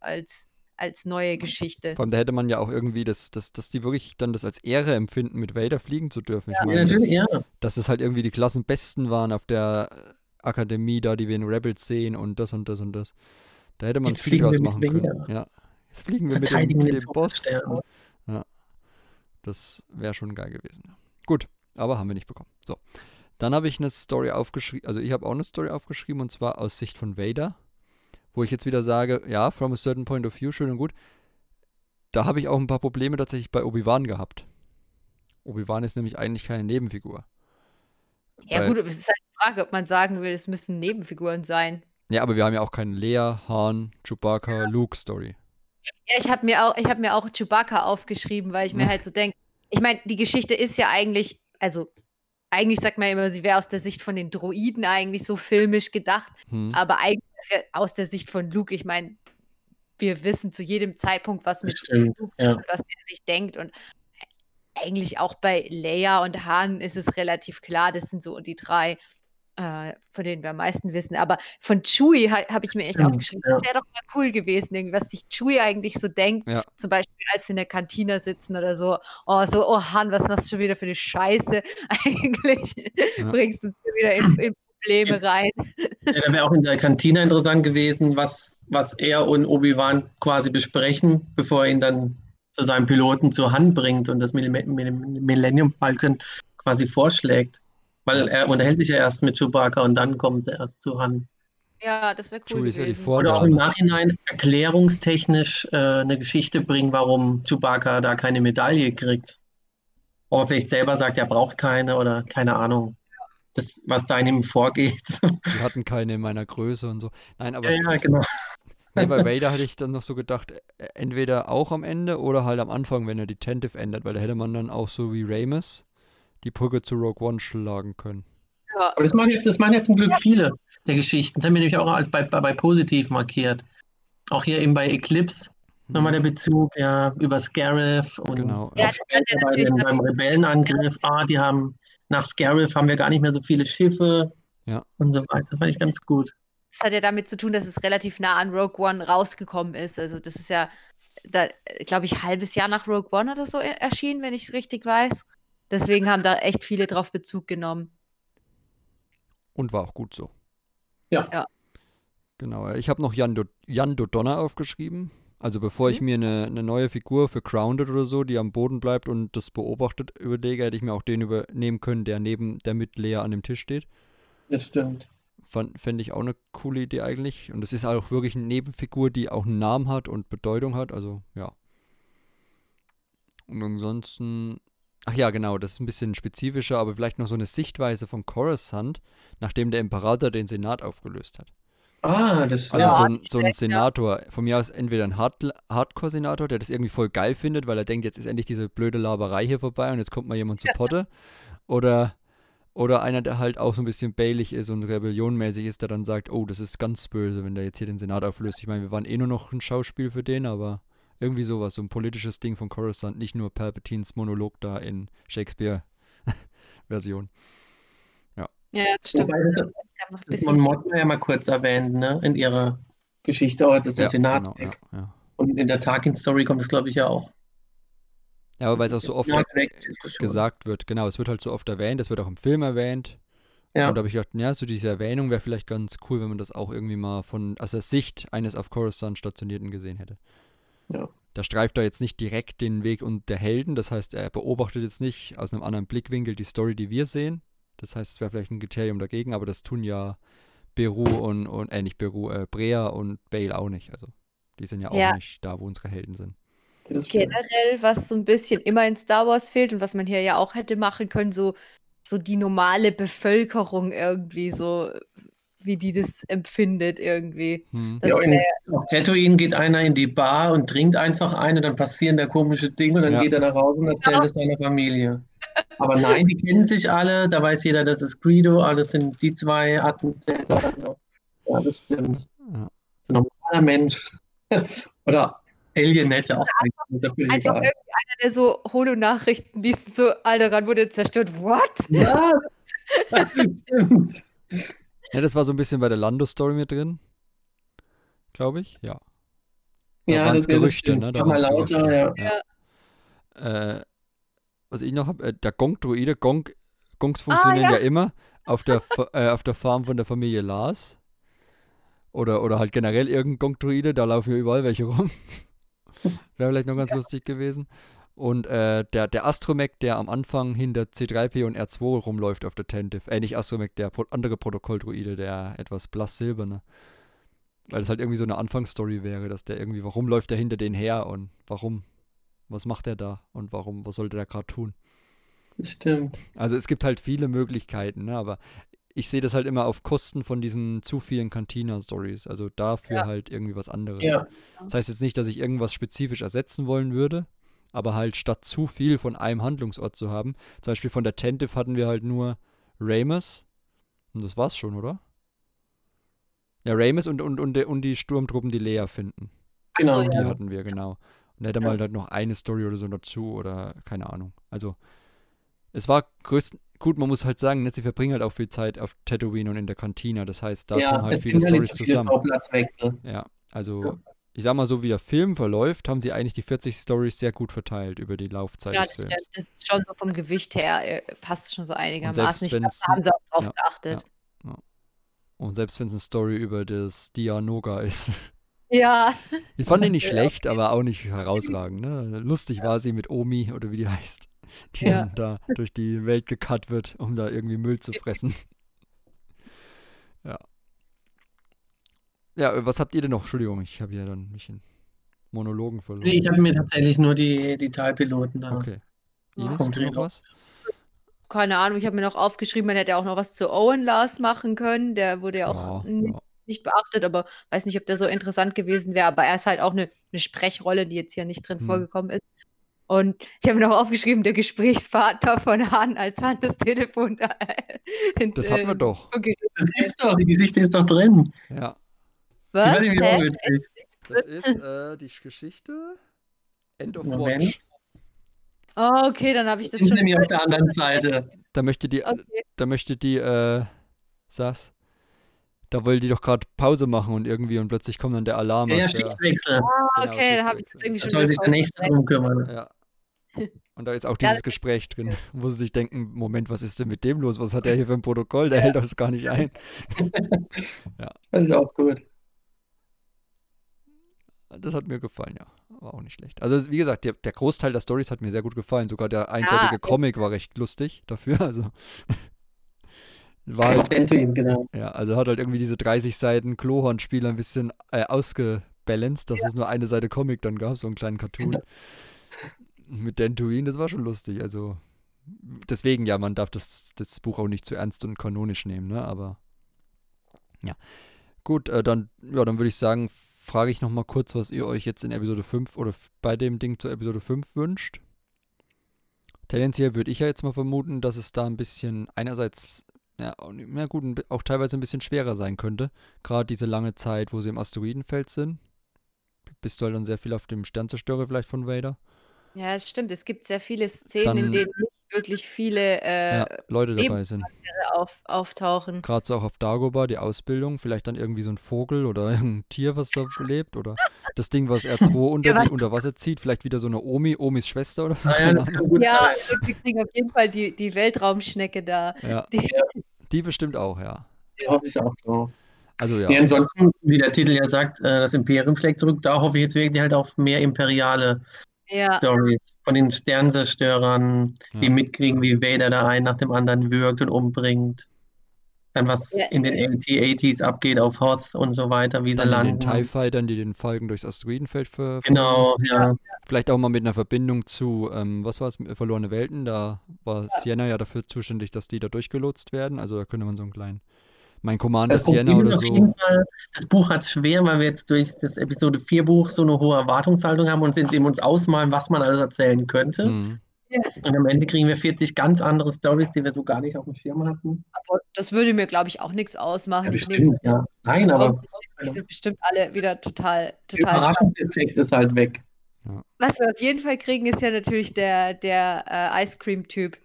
als, als neue Geschichte. Vor allem, da hätte man ja auch irgendwie, das, das, dass die wirklich dann das als Ehre empfinden, mit Vader fliegen zu dürfen. Ich Ja, meine, natürlich, das, ja. dass es halt irgendwie die Klassenbesten waren auf der Akademie da, die wir in Rebels sehen und das und das und das. Da hätte man Jetzt viel fliegen draus machen können. Ja. Jetzt fliegen wir mit dem, mit dem Boss. Todesstern. Das wäre schon geil gewesen. Gut, aber haben wir nicht bekommen. So. Dann habe ich eine Story aufgeschrieben, also ich habe auch eine Story aufgeschrieben und zwar aus Sicht von Vader, wo ich jetzt wieder sage, ja, from a certain point of view, schön und gut. Da habe ich auch ein paar Probleme tatsächlich bei Obi-Wan gehabt. Obi-Wan ist nämlich eigentlich keine Nebenfigur. Ja, gut, es ist halt die Frage, ob man sagen will, es müssen Nebenfiguren sein. Ja, aber wir haben ja auch keine Leia, Han, Chewbacca, Luke-Story. Ja, ich habe mir auch, ich habe mir auch Chewbacca aufgeschrieben, weil ich mir halt so denke, ich meine, die Geschichte ist ja eigentlich, also eigentlich sagt man ja immer, sie wäre aus der Sicht von den Droiden eigentlich so filmisch gedacht, Hm. aber eigentlich ist ja aus der Sicht von Luke, ich meine, wir wissen zu jedem Zeitpunkt, was mit stimmt, Luke ja. und was er sich denkt und eigentlich auch bei Leia und Han ist es relativ klar, das sind so die drei, äh, von denen wir am meisten wissen. Aber von Chewie ha habe ich mir echt Stimmt, aufgeschrieben, ja. das wäre doch mal cool gewesen, irgendwie, was sich Chewie eigentlich so denkt. Ja. Zum Beispiel, als sie in der Kantine sitzen oder so. Oh, so, oh Han, was machst du schon wieder für eine Scheiße? Eigentlich Ja. bringst du uns wieder in, in Probleme rein. Ja, da wäre auch in der Kantine interessant gewesen, was, was er und Obi-Wan quasi besprechen, bevor er ihn dann zu seinem Piloten zur Hand bringt und das Mil- Mil- Millennium Falcon quasi vorschlägt. Weil er unterhält sich ja erst mit Chewbacca und dann kommen sie erst zu Han. Ja, das wäre cool ja Oder auch im. Nachhinein erklärungstechnisch äh, eine Geschichte bringen, warum Chewbacca da keine Medaille kriegt. Oder vielleicht selber sagt, er braucht keine oder keine Ahnung. Das, was da in ihm vorgeht. Die hatten keine in meiner Größe und so. Nein, aber Ja, ja, genau. nee, bei Vader hatte ich dann noch so gedacht, entweder auch am Ende oder halt am Anfang, wenn er die Tentive ändert, weil da hätte man dann auch so wie Ramus die Brücke zu Rogue One schlagen können. Ja, Aber das machen, ja- das machen ja zum Glück viele der Geschichten. Das haben wir nämlich auch als bei, bei, bei positiv markiert. Auch hier eben bei Eclipse nochmal der Bezug, ja, über Scarif und Genau, ja. Später er bei dem, beim Rebellenangriff. Ah, die haben nach Scarif haben wir gar nicht mehr so viele Schiffe Ja. und so weiter. Das fand ich ganz gut. das hat ja damit zu tun, dass es relativ nah an Rogue One rausgekommen ist. Also das ist ja, da, glaube ich, ein halbes Jahr nach Rogue One oder so e- erschienen, wenn ich es richtig weiß. Deswegen haben da echt viele drauf Bezug genommen. Und war auch gut so. Ja. Ja. Genau. Ich habe noch Jan, Do Jan Dodonna aufgeschrieben. Also bevor ich Mhm. mir eine, eine neue Figur für Grounded oder so, die am Boden bleibt und das beobachtet, überlege, hätte ich mir auch den übernehmen können, der neben der mit Lea an dem Tisch steht. Das stimmt. Fände ich auch eine coole Idee eigentlich. Und es ist auch wirklich eine Nebenfigur, die auch einen Namen hat und Bedeutung hat. Also ja. Und ansonsten. Ach ja, genau, das ist ein bisschen spezifischer, aber vielleicht noch so eine Sichtweise von Coruscant, nachdem der Imperator den Senat aufgelöst hat. Ah, das Also ja. so, ein, so ein. Senator, von mir aus entweder ein Hard Hardcore-Senator, der das irgendwie voll geil findet, weil er denkt, jetzt ist endlich diese blöde Laberei hier vorbei und jetzt kommt mal jemand zu Potte. Oder, oder einer, der halt auch so ein bisschen bailig ist und rebellionmäßig ist, der dann sagt, oh, das ist ganz böse, wenn der jetzt hier den Senat auflöst. Ich meine, wir waren eh nur noch ein Schauspiel für den, aber irgendwie sowas, so ein politisches Ding von Coruscant, nicht nur Palpatines Monolog da in Shakespeare-Version. Ja, das stimmt. Wobei das, Mon Mothma ja mal kurz erwähnt, ne? In ihrer Geschichte, oh, das ist der Ja, Senat genau, weg. ja, ja. Und in der Tarkin-Story kommt es, glaube ich, ja auch. ja, aber weil es auch so oft gesagt wird, genau, es wird halt so oft erwähnt, es wird auch im Film erwähnt. Ja. Und da habe ich gedacht, ja, so diese Erwähnung wäre vielleicht ganz cool, wenn man das auch irgendwie mal von aus der Sicht eines auf Coruscant stationierten gesehen hätte. Ja. Da streift er jetzt nicht direkt den Weg und der Helden, das heißt, er beobachtet jetzt nicht aus einem anderen Blickwinkel die Story, die wir sehen. Das heißt, es wäre vielleicht ein Kriterium dagegen, aber das tun ja Beru und, und äh, nicht Beru, äh, Brea und Bale auch nicht. Also, die sind ja auch Ja. nicht da, wo unsere Helden sind. Generell, was so ein bisschen immer in Star Wars fehlt und was man hier ja auch hätte machen können, so, so die normale Bevölkerung irgendwie, so wie die das empfindet irgendwie. Hm. Ja, in, auf Tatooine geht einer in die Bar und trinkt einfach eine, dann passieren da komische Dinge und dann Ja. geht er nach Hause und erzählt es seiner Familie. Aber nein, die kennen sich alle, da weiß jeder, das ist Greedo, alles sind die zwei Attentäter. Also, ja, das stimmt. Ja. Das ist ein normaler Mensch. Oder Alien hätte auch Einfach irgendwie einer, der so Holo-Nachrichten liest, so, Alderan wurde zerstört. What? Ja, das stimmt. Ja, das war so ein bisschen bei der Lando-Story mit drin. Glaube ich, ja. Da Ja, das, Gerüchte, stimmt. ne? Da waren's lauter, ja. Gerüchte, Äh, was ich noch habe, äh, der Gong-Druide, Gong, Gongs funktionieren Ah, ja. ja. immer auf der, äh, auf der Farm von der Familie Lars. Oder, oder halt generell irgendein Gong-Druide, da laufen ja überall welche rum. Wäre vielleicht noch ganz lustig gewesen. Und äh, der, der Astromech, der am Anfang hinter C3P und R2 rumläuft auf der Tentive. Äh, nicht Astromech, der andere Protokolldruide, der etwas blass-silberne. Weil das halt irgendwie so eine Anfangsstory wäre, dass der irgendwie, warum läuft der hinter denen her und warum, was macht er da und warum, was sollte der gerade tun? Das stimmt. Also es gibt halt viele Möglichkeiten, ne? aber ich sehe das halt immer auf Kosten von diesen zu vielen Cantina-Stories. Also dafür Ja. halt irgendwie was anderes. Ja. Das heißt jetzt nicht, dass ich irgendwas spezifisch ersetzen wollen würde, aber halt statt zu viel von einem Handlungsort zu haben. Zum Beispiel von der Tentive hatten wir halt nur Ramus. Und das war's schon, oder? Ja, Ramus und, und, und, und die Sturmtruppen, die Lea finden. Genau. Die Ja. hatten wir, genau. Und da hätte man halt noch eine Story oder so dazu oder keine Ahnung. Also, es war größten. Gut, man muss halt sagen, ne, sie verbringen halt auch viel Zeit auf Tatooine und in der Kantina. Das heißt, da ja, kommen halt viele ja Stories zusammen. Schauplatzwechsel. Ja, also Ja. Ich sag mal so, wie der Film verläuft, haben sie eigentlich die 40 Stories sehr gut verteilt über die Laufzeit Ja, des das, Films. stimmt. das ist schon so vom Gewicht her, äh, passt schon so einigermaßen. Ich glaube, da haben sie auch drauf ja, geachtet. Und selbst wenn es eine Story über das Dianoga ist. Ja, Ich fand ihn nicht Ja, schlecht, aber auch nicht herausragend. Ne? Lustig war sie mit Omi oder wie die heißt, die Ja. dann da durch die Welt gekarrt wird, um da irgendwie Müll zu fressen. ja. Ja, was habt ihr denn noch? Entschuldigung, ich habe ja dann mich in Monologen verloren. Nee, ich habe mir tatsächlich nur die, die Teilpiloten da. Okay. Ines, Kommt du noch was? keine Ahnung, ich habe mir noch aufgeschrieben, man hätte auch noch was zu Owen Lars machen können. Der wurde ja auch Ja, n- ja. nicht beachtet, aber weiß nicht, ob der so interessant gewesen wäre. Aber er ist halt auch eine, eine Sprechrolle, die jetzt hier nicht drin Hm. vorgekommen ist. Und ich habe mir noch aufgeschrieben, der Gesprächspartner von Han, als Han das Telefon da Das hatten wir äh, doch. Gerät Das gibt's doch, die Geschichte ist doch drin. Ja. Die Was? ich Hä? witzig. Das ist äh, die Geschichte End of Moment. Watch. Oh, okay, dann habe ich das Das ist schon. nämlich auf der anderen Seite. Da möchte die, Okay. da möchte die, äh, Sass, Da wollen die doch gerade Pause machen und irgendwie und plötzlich kommt dann der Alarm. Ja, ja, Schichtwechsel. Ah, Genau, okay, da habe ich jetzt irgendwie Da schon soll wieder sich der Nächste drum kümmern. ja. Und da ist auch Ja, dieses Gespräch drin, wo sie sich denken, Moment, was ist denn mit dem los? Was hat der hier für ein Protokoll? Der hält das gar nicht ein. Fand ich auch gut. Das hat mir gefallen, ja. War auch nicht schlecht. Also, wie gesagt, der, der Großteil der Stories hat mir sehr gut gefallen. Sogar der einseitige ja. Comic war recht lustig dafür. Also, war halt, Dentuin, genau. ja, also hat halt irgendwie diese 30 Seiten Klohorn-Spiel ein bisschen äh, ausgebalanced, dass es nur eine Seite Comic dann gab, so einen kleinen Cartoon. Mit Dentuin, das war schon lustig. Also, deswegen, ja, man darf das, das Buch auch nicht zu ernst und kanonisch nehmen, ne? Aber, ja. Gut, äh, dann, ja, dann würde ich sagen, frage ich nochmal kurz, was ihr euch jetzt in Episode 5 oder bei dem Ding zur Episode 5 wünscht. Tendenziell würde ich ja jetzt mal vermuten, dass es da ein bisschen einerseits, ja, na gut, auch teilweise ein bisschen schwerer sein könnte. Gerade diese lange Zeit, wo sie im Asteroidenfeld sind. Bist du halt dann sehr viel auf dem Sternzerstörer vielleicht von Vader. Ja, stimmt. Es gibt sehr viele Szenen, in Dann- denen nicht wirklich viele äh, ja, Leute dabei sind. auf, auftauchen. Gerade so auch auf Dagobah, die Ausbildung, vielleicht dann irgendwie so ein Vogel oder ein Tier, was da lebt oder das Ding, was R2 unter, Ja, die, was- unter Wasser zieht, vielleicht wieder so eine Omi, Omis Schwester oder so. Ah, ja, das kann gut Ja, sein. wir kriegen auf jeden Fall die, die Weltraumschnecke da. ja, Die, die bestimmt auch, ja. Da hoffe ich auch drauf. Also Ja. ja, ansonsten, wie der Titel ja sagt, äh, das Imperium schlägt zurück, da hoffe ich jetzt wirklich halt auf mehr imperiale ja, Stories. Von den Sternzerstörern, die Ja. mitkriegen, wie Vader da einen nach dem anderen wirkt und umbringt. Dann was Ja. in den LT-80s abgeht auf Hoth und so weiter, wie sie dann den landen. TIE Fightern, die den Falken durchs Asteroidenfeld ver Genau, ja. Vielleicht auch mal mit einer Verbindung zu, ähm, was war es, Verlorene Welten. Da war Sienna ja dafür zuständig, dass die da durchgelotst werden. Also da könnte man so einen kleinen, mein Commander Das Sienna oder auf so. jeden Fall, das Buch hat es schwer, weil wir jetzt durch das Episode 4 Buch so eine hohe Erwartungshaltung haben und uns eben uns ausmalen, was man alles erzählen könnte. Hm. Und am Ende kriegen wir 40 ganz andere Stories, die wir so gar nicht auf dem Schirm hatten. aber das würde mir, glaube ich, auch nichts ausmachen. Ja, bestimmt, ja. Nein, aber Die sind bestimmt alle wieder total, der total spannend. Überraschungseffekt ist halt weg. Was wir auf jeden Fall kriegen, ist ja natürlich der, der äh, Ice Cream-Typ.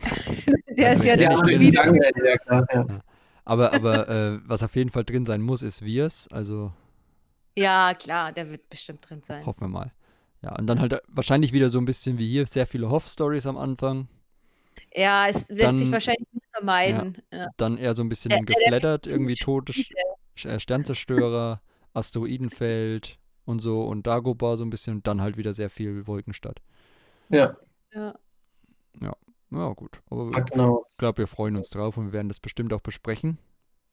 der Also ist ja der der nicht drin Louis- ist. Gang, ja, klar, ja. Aber, aber äh, was auf jeden Fall drin sein muss, ist Virs. Also Ja, klar, der wird bestimmt drin sein. hoffen wir mal. Ja, und dann halt wahrscheinlich wieder so ein bisschen wie hier, sehr viele Hoff-Stories am Anfang. Ja, es lässt Dann- sich wahrscheinlich nicht vermeiden. Ja. Dann eher so ein bisschen der- geflattert, irgendwie tote äh, Sternzerstörer, Asteroidenfeld und so und Dagobah so ein bisschen und dann halt wieder sehr viel Wolkenstadt. ja, Ja. Ja, gut. Aber ja, ich genau. glaube, wir freuen uns drauf und wir werden das bestimmt auch besprechen.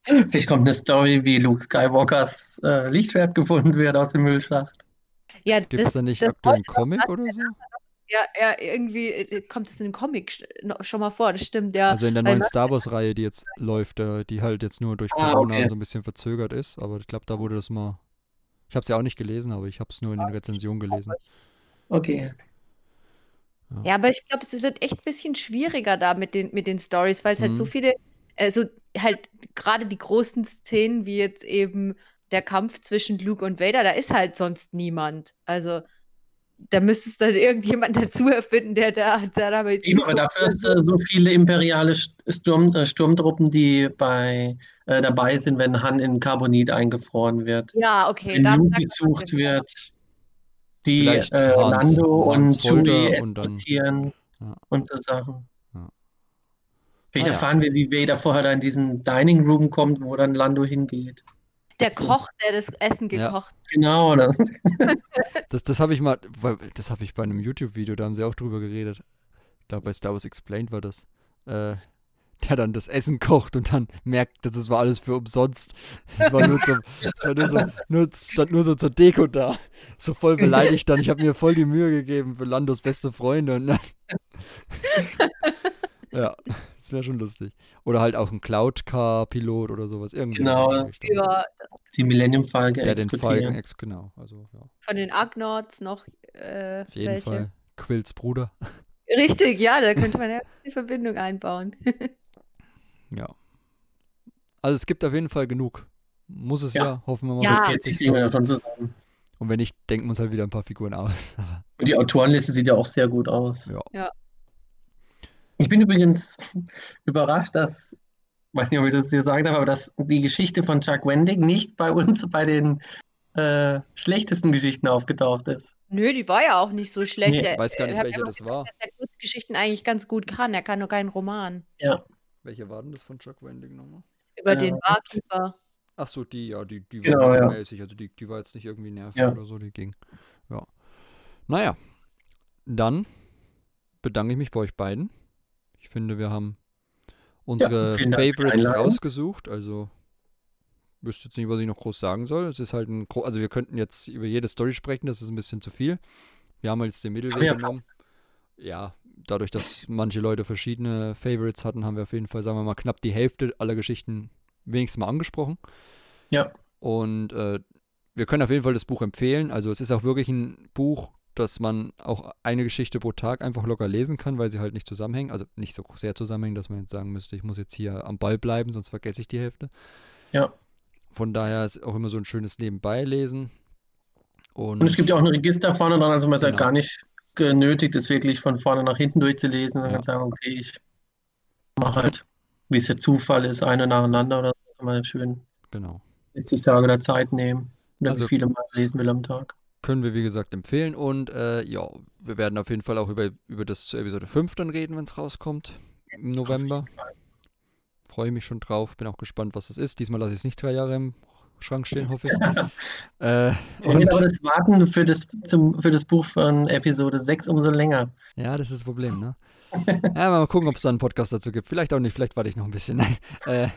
Vielleicht kommt eine Story, wie Luke Skywalkers äh, Lichtschwert gefunden wird aus dem Müllschacht. Ja, Gibt es da nicht aktuell einen Comic oder so? ja, ja, irgendwie äh, kommt es in dem Comic schon mal vor, das stimmt, ja. Also in der neuen Star Wars-Reihe, die jetzt läuft, äh, die halt jetzt nur durch Ah, Corona okay. so ein bisschen verzögert ist. Aber ich glaube, da wurde das mal. Ich habe es ja auch nicht gelesen, aber ich habe es nur in den Rezensionen gelesen. Okay. Ja, aber ich glaube, es wird echt ein bisschen schwieriger da mit den, mit den Stories, weil es halt so Mhm. viele, also halt gerade die großen Szenen, wie jetzt eben der Kampf zwischen Luke und Vader, da ist halt sonst niemand. Also da müsste es dann irgendjemand dazu erfinden, der da, der dabei Eben, aber dafür ist äh, so viele imperiale St- Sturm, äh, Sturmtruppen, die bei, äh, dabei sind, wenn Han in Carbonit eingefroren wird. Ja, okay. wenn Luke gesucht wird, die Vielleicht äh, Hans- Lando Hans und Chewie Folter und Ja. und so Sachen. Ja. Vielleicht Ah, ja. erfahren wir, wie Vader vorher da in diesen Dining Room kommt, wo dann Lando hingeht. Der Koch, der das Essen Ja. gekocht Genau, das. Das, das habe ich mal, weil- das habe ich bei einem YouTube-Video, da haben sie auch drüber geredet. Da bei Star Wars Explained war das. Äh, der dann das Essen kocht und dann merkt, dass es war alles für umsonst. Es war nur zum, es war nur so, nur, stand nur so zur Deko da. So voll beleidigt dann. Ich habe mir voll die Mühe gegeben für Landos beste Freunde und dann. ja, das wäre schon lustig. Oder halt auch ein Cloud-Car-Pilot oder sowas. Irgendwie Genau. in die Richtung. für Die Millennium Falke Der den Falken exekutieren. ex, genau. Also, ja, von den Agnauts noch äh, auf jeden welche. Fall. Quills Bruder. Richtig, ja, da könnte man ja die Verbindung einbauen. Ja. Also es gibt auf jeden Fall genug. Muss es ja, Ja. hoffen wir mal. Ja. mit 40 40 kriegen wir Stories. davon zusammen. Und wenn nicht, denken wir uns halt wieder ein paar Figuren aus. Und die Autorenliste sieht ja auch sehr gut aus. Ja. Ja. Ich bin übrigens überrascht, dass weiß nicht, ob ich das dir sagen darf, aber dass die Geschichte von Chuck Wendig nicht bei uns bei den äh, schlechtesten Geschichten aufgetaucht ist. Nö, die war ja auch nicht so schlecht. Nee, Ich weiß gar nicht, er immer das gesagt, war. Dass er Kurzgeschichten eigentlich ganz gut kann. Er kann nur keinen Roman. Ja, Welche war denn das von Chuck Wendig nochmal? Über Ja. den Barkeeper. Ach so, die, ja, die, die Genau, war ja. mäßig, also die, die war jetzt nicht irgendwie nervig Ja. oder so, die ging. Ja. Naja, dann bedanke ich mich bei euch beiden. Ich finde, wir haben unsere die Favorites rausgesucht, also wüsste jetzt nicht, was ich noch groß sagen soll. Es ist halt ein, also wir könnten jetzt über jede Story sprechen, das ist ein bisschen zu viel. Wir haben jetzt den Mittelweg ja genommen. Ja, dadurch, dass manche Leute verschiedene Favorites hatten, haben wir auf jeden Fall, sagen wir mal, knapp die Hälfte aller Geschichten wenigstens mal angesprochen. ja, Und äh, wir können auf jeden Fall das Buch empfehlen. Also es ist auch wirklich ein Buch, dass man auch eine Geschichte pro Tag einfach locker lesen kann, weil sie halt nicht zusammenhängen. Also nicht so sehr zusammenhängen, dass man jetzt sagen müsste, ich muss jetzt hier am Ball bleiben, sonst vergesse ich die Hälfte. ja. Von daher ist auch immer so ein schönes Nebenbeilesen. Und, Und es gibt ja auch ein Register vorne dran, also man ist halt Genau. gar nicht genötigt, es wirklich von vorne nach hinten durchzulesen. Man Ja. kann sagen, okay, ich mache halt, wie es der Zufall ist, eine nacheinander oder so, kann man schön genau. 70 Tage der Zeit nehmen. Oder Also- wie viele man lesen will am Tag. Können wir, wie gesagt, empfehlen. Und äh, ja, wir werden auf jeden Fall auch über, über das zur Episode 5 dann reden, wenn es rauskommt. Im November. Freue mich schon drauf. Bin auch gespannt, was das ist. Diesmal lasse ich es nicht drei Jahre im Schrank stehen, hoffe ich. äh, Ja, und, aber das Warten für das, zum, für das Buch von Episode 6 umso länger. ja, das ist das Problem, ne? Ja, mal gucken, ob es da einen Podcast dazu gibt. Vielleicht auch nicht, vielleicht warte ich noch ein bisschen. Nein. Äh,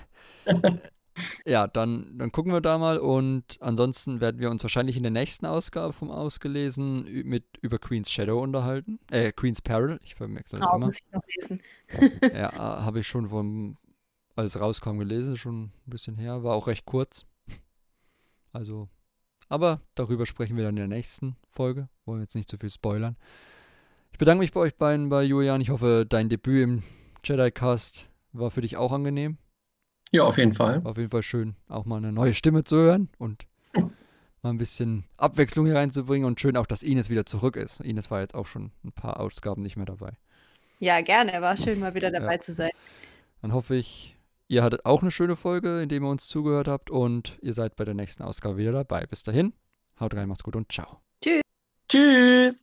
ja, dann, dann gucken wir da mal und ansonsten werden wir uns wahrscheinlich in der nächsten Ausgabe vom Ausgelesen mit über Queen's Shadow unterhalten. Äh, Queen's Peril, ich verwechsel das Oh, immer. muss ich noch lesen. Ja, äh, habe ich schon vom, als es rauskam gelesen, schon ein bisschen her. War auch recht kurz. Also, aber darüber sprechen wir dann in der nächsten Folge. Wollen jetzt nicht zu viel spoilern. Ich bedanke mich bei euch beiden, bei Julian. Ich hoffe, dein Debüt im Jedi-Cast war für dich auch angenehm. Ja, auf jeden Fall. War auf jeden Fall schön, auch mal eine neue Stimme zu hören und mal ein bisschen Abwechslung hier reinzubringen und schön auch, dass Ines wieder zurück ist. Ines war jetzt auch schon ein paar Ausgaben nicht mehr dabei. Ja, gerne. War schön, mal wieder dabei Ja. zu sein. Dann hoffe ich, ihr hattet auch eine schöne Folge, in der ihr uns zugehört habt und ihr seid bei der nächsten Ausgabe wieder dabei. Bis dahin, haut rein, macht's gut und ciao. Tschüss!